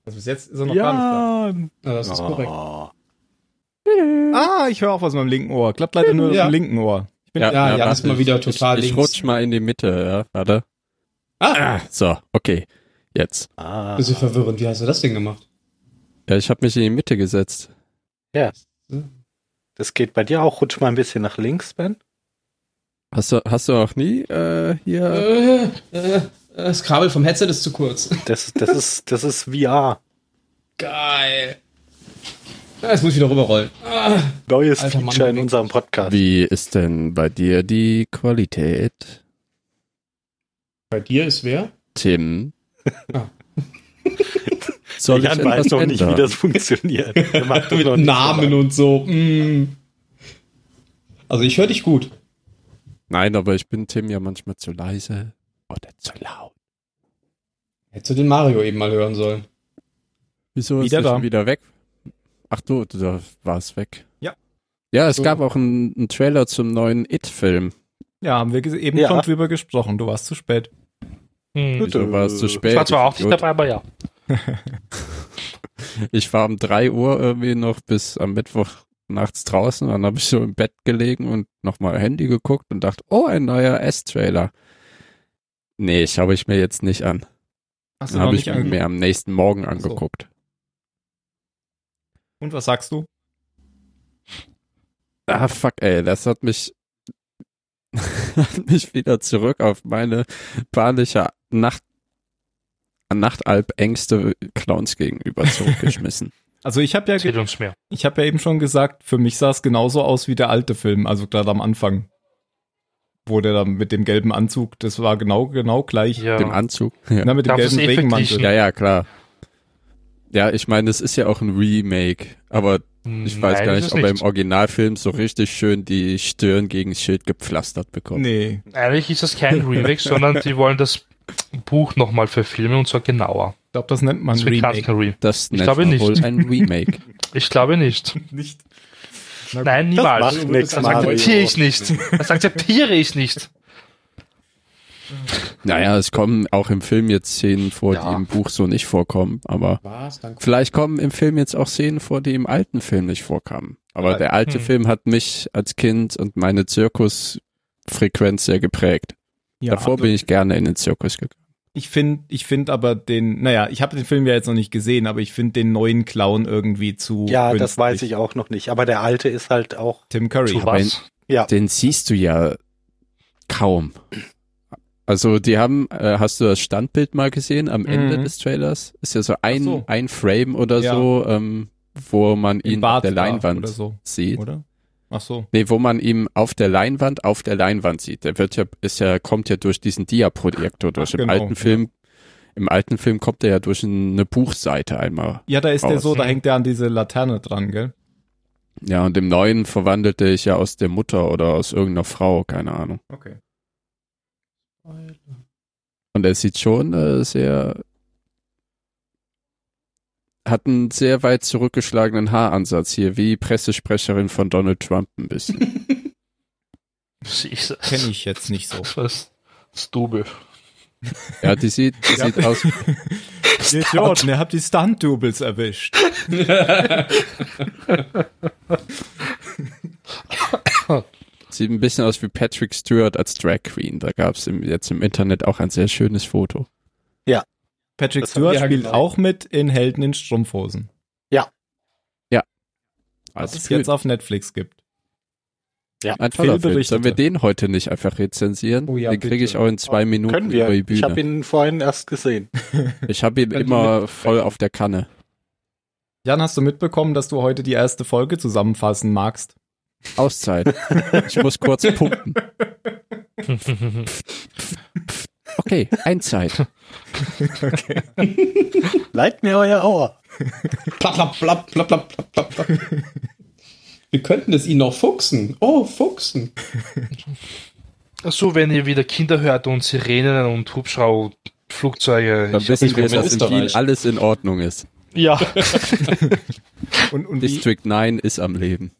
Also bis jetzt ist er noch gar nicht Ja. Ja, das ist korrekt. Oh. da. Ah, ich höre auch was mit meinem linken Ohr. Klappt leider nur Ja. auf dem linken Ohr. Ich bin Ja, Jan warte, ist mal wieder ich- total ich, ich links. rutsch mal in die Mitte, ja, warte. Ah, Ah, so, okay, jetzt. Ah. bisschen verwirrend. Wie hast du das denn gemacht? Ja, ich habe mich in die Mitte gesetzt. Das geht bei dir auch. Rutsch mal ein bisschen nach links, Ben. Hast du, hast du auch nie äh, hier? Äh, äh, das Kabel vom Headset ist zu kurz. <laughs> Das, das, ist, das ist VR. Geil. Ja, Jetzt muss ich wieder rüberrollen. Ah, Neues Alter Mann, Feature in Mann. unserem Podcast. Wie ist denn bei dir die Qualität, bei dir ist wer? Tim? Ah. <laughs> Soll ich Jan etwas weiß noch nicht, wie das funktioniert. <laughs> Er Mit noch Namen so und so. Mm. Also ich höre dich gut. Nein, aber ich bin Tim ja manchmal zu leise oder zu laut. Hättest du den Mario eben mal hören sollen. Wieso Wieder ist er wieder weg? Ach du, da war es weg. Ja. Ja, es So. gab auch einen, einen Trailer zum neuen It-Film. Ja, haben wir eben Ja. schon drüber gesprochen. Du warst zu spät. Hm. Wieso war es zu Ich spät? war zwar auch nicht dabei, aber ja. <laughs> Ich war um drei Uhr irgendwie noch bis am Mittwoch nachts draußen. Dann habe ich so im Bett gelegen und nochmal Handy geguckt und dachte, oh, ein neuer S-Trailer. Nee, schaue ich mir jetzt nicht an. Hast Dann habe ich mir am nächsten Morgen Ach so. angeguckt. Und was sagst du? Ah, fuck, ey, das hat mich, <laughs> hat mich wieder zurück auf meine panische Nacht, Nachtalb-Ängste Clowns gegenüber <laughs> zurückgeschmissen. Also ich habe ja, ge- uns mehr. ich habe ja eben schon gesagt, für mich sah es genauso aus wie der alte Film, also gerade am Anfang, wo der da mit dem gelben Anzug, das war genau genau gleich. Ja. Dem Anzug. Ja. Na, mit dem Darf gelben eh Regenmantel. ja, ja, klar. Ja, ich meine, es ist ja auch ein Remake, aber ich weiß Nein, gar nicht, ob er im Originalfilm so richtig schön die Stirn gegen das Schild gepflastert bekommt. Nee, Eigentlich ist das kein Remake, sondern die wollen das Buch nochmal verfilmen und zwar genauer. Ich glaube, das nennt man Das Remake. kein Remake. Das Ich glaube nicht. wohl ein Remake. <laughs> Ich glaube nicht. <laughs> Nicht. Nein, niemals. macht nichts, Das Mario. akzeptiere ich nicht. Das akzeptiere ich nicht. naja, es kommen auch im Film jetzt Szenen vor, Ja. die im Buch so nicht vorkommen, aber Was? Vielleicht kommen im Film jetzt auch Szenen vor, die im alten Film nicht vorkamen. Aber Ja. der alte Hm. Film hat mich als Kind und meine Zirkusfrequenz sehr geprägt. Ja, Davor also bin ich gerne in den Zirkus gegangen. Ich finde, ich finde aber den, naja, ich habe den Film ja jetzt noch nicht gesehen, aber ich finde den neuen Clown irgendwie zu. Ja, das künstlich. weiß ich auch noch nicht. Aber der alte ist halt auch. Tim Curry. Was? Ja, Den siehst du ja kaum. Also die haben, äh, hast du das Standbild mal gesehen am Ende Mhm. des Trailers? Ist ja so ein, so. ein Frame oder Ja. so, ähm, wo man ihn auf der Leinwand oder so, sieht. oder? Ach so. Nee, wo man ihn auf der Leinwand, auf der Leinwand sieht. Der wird ja, ist ja, kommt ja durch diesen Diaprojektor durch. Ach, Im genau, alten. Film, im alten Film kommt er ja durch eine Buchseite einmal. Ja, da ist der Raus. so, da hängt der an diese Laterne dran, gell? Ja, und im neuen verwandelte ich ja aus der Mutter oder aus irgendeiner Frau, keine Ahnung. Okay. Und er sieht schon äh, sehr, hat einen sehr weit zurückgeschlagenen Haaransatz hier, wie Pressesprecherin von Donald Trump ein bisschen. <laughs> Kenne ich jetzt nicht so. Das ist Double. ja, die sieht, die Ja. sieht aus, <laughs> Ihr Idioten, ihr habt die Stunt-Doubles erwischt. <laughs> sieht ein bisschen aus wie Patrick Stewart als Drag Queen. Da gab es jetzt im Internet auch ein sehr schönes Foto. Patrick Das Stewart ja spielt genau. auch mit in Helden in Strumpfhosen, was Als es Film. jetzt auf Netflix gibt. ein toller Film. Sollen wir den heute nicht einfach rezensieren? Oh ja, den kriege ich auch in zwei Minuten können wir. über die Ich Bühne. habe ihn vorhin erst gesehen. <laughs> Ich habe ihn immer voll auf der Kanne. Jan, hast du mitbekommen, dass du heute die erste Folge zusammenfassen magst? Auszeit. ich muss kurz pumpen. <laughs> <laughs> Okay, Einzeit. <laughs> Okay. <laughs> Leiht mir euer Ohr. Plapp, plapp, plapp, plapp, plapp, plapp, plapp. Wir könnten es ihnen noch fuchsen. Oh, fuchsen. So, wenn ihr wieder Kinder hört und Sirenen und Hubschrauber, Flugzeuge. Dann ich- wissen wir, in dass in Wien alles in Ordnung ist. ja. <laughs> Und, und District 9 ist am Leben.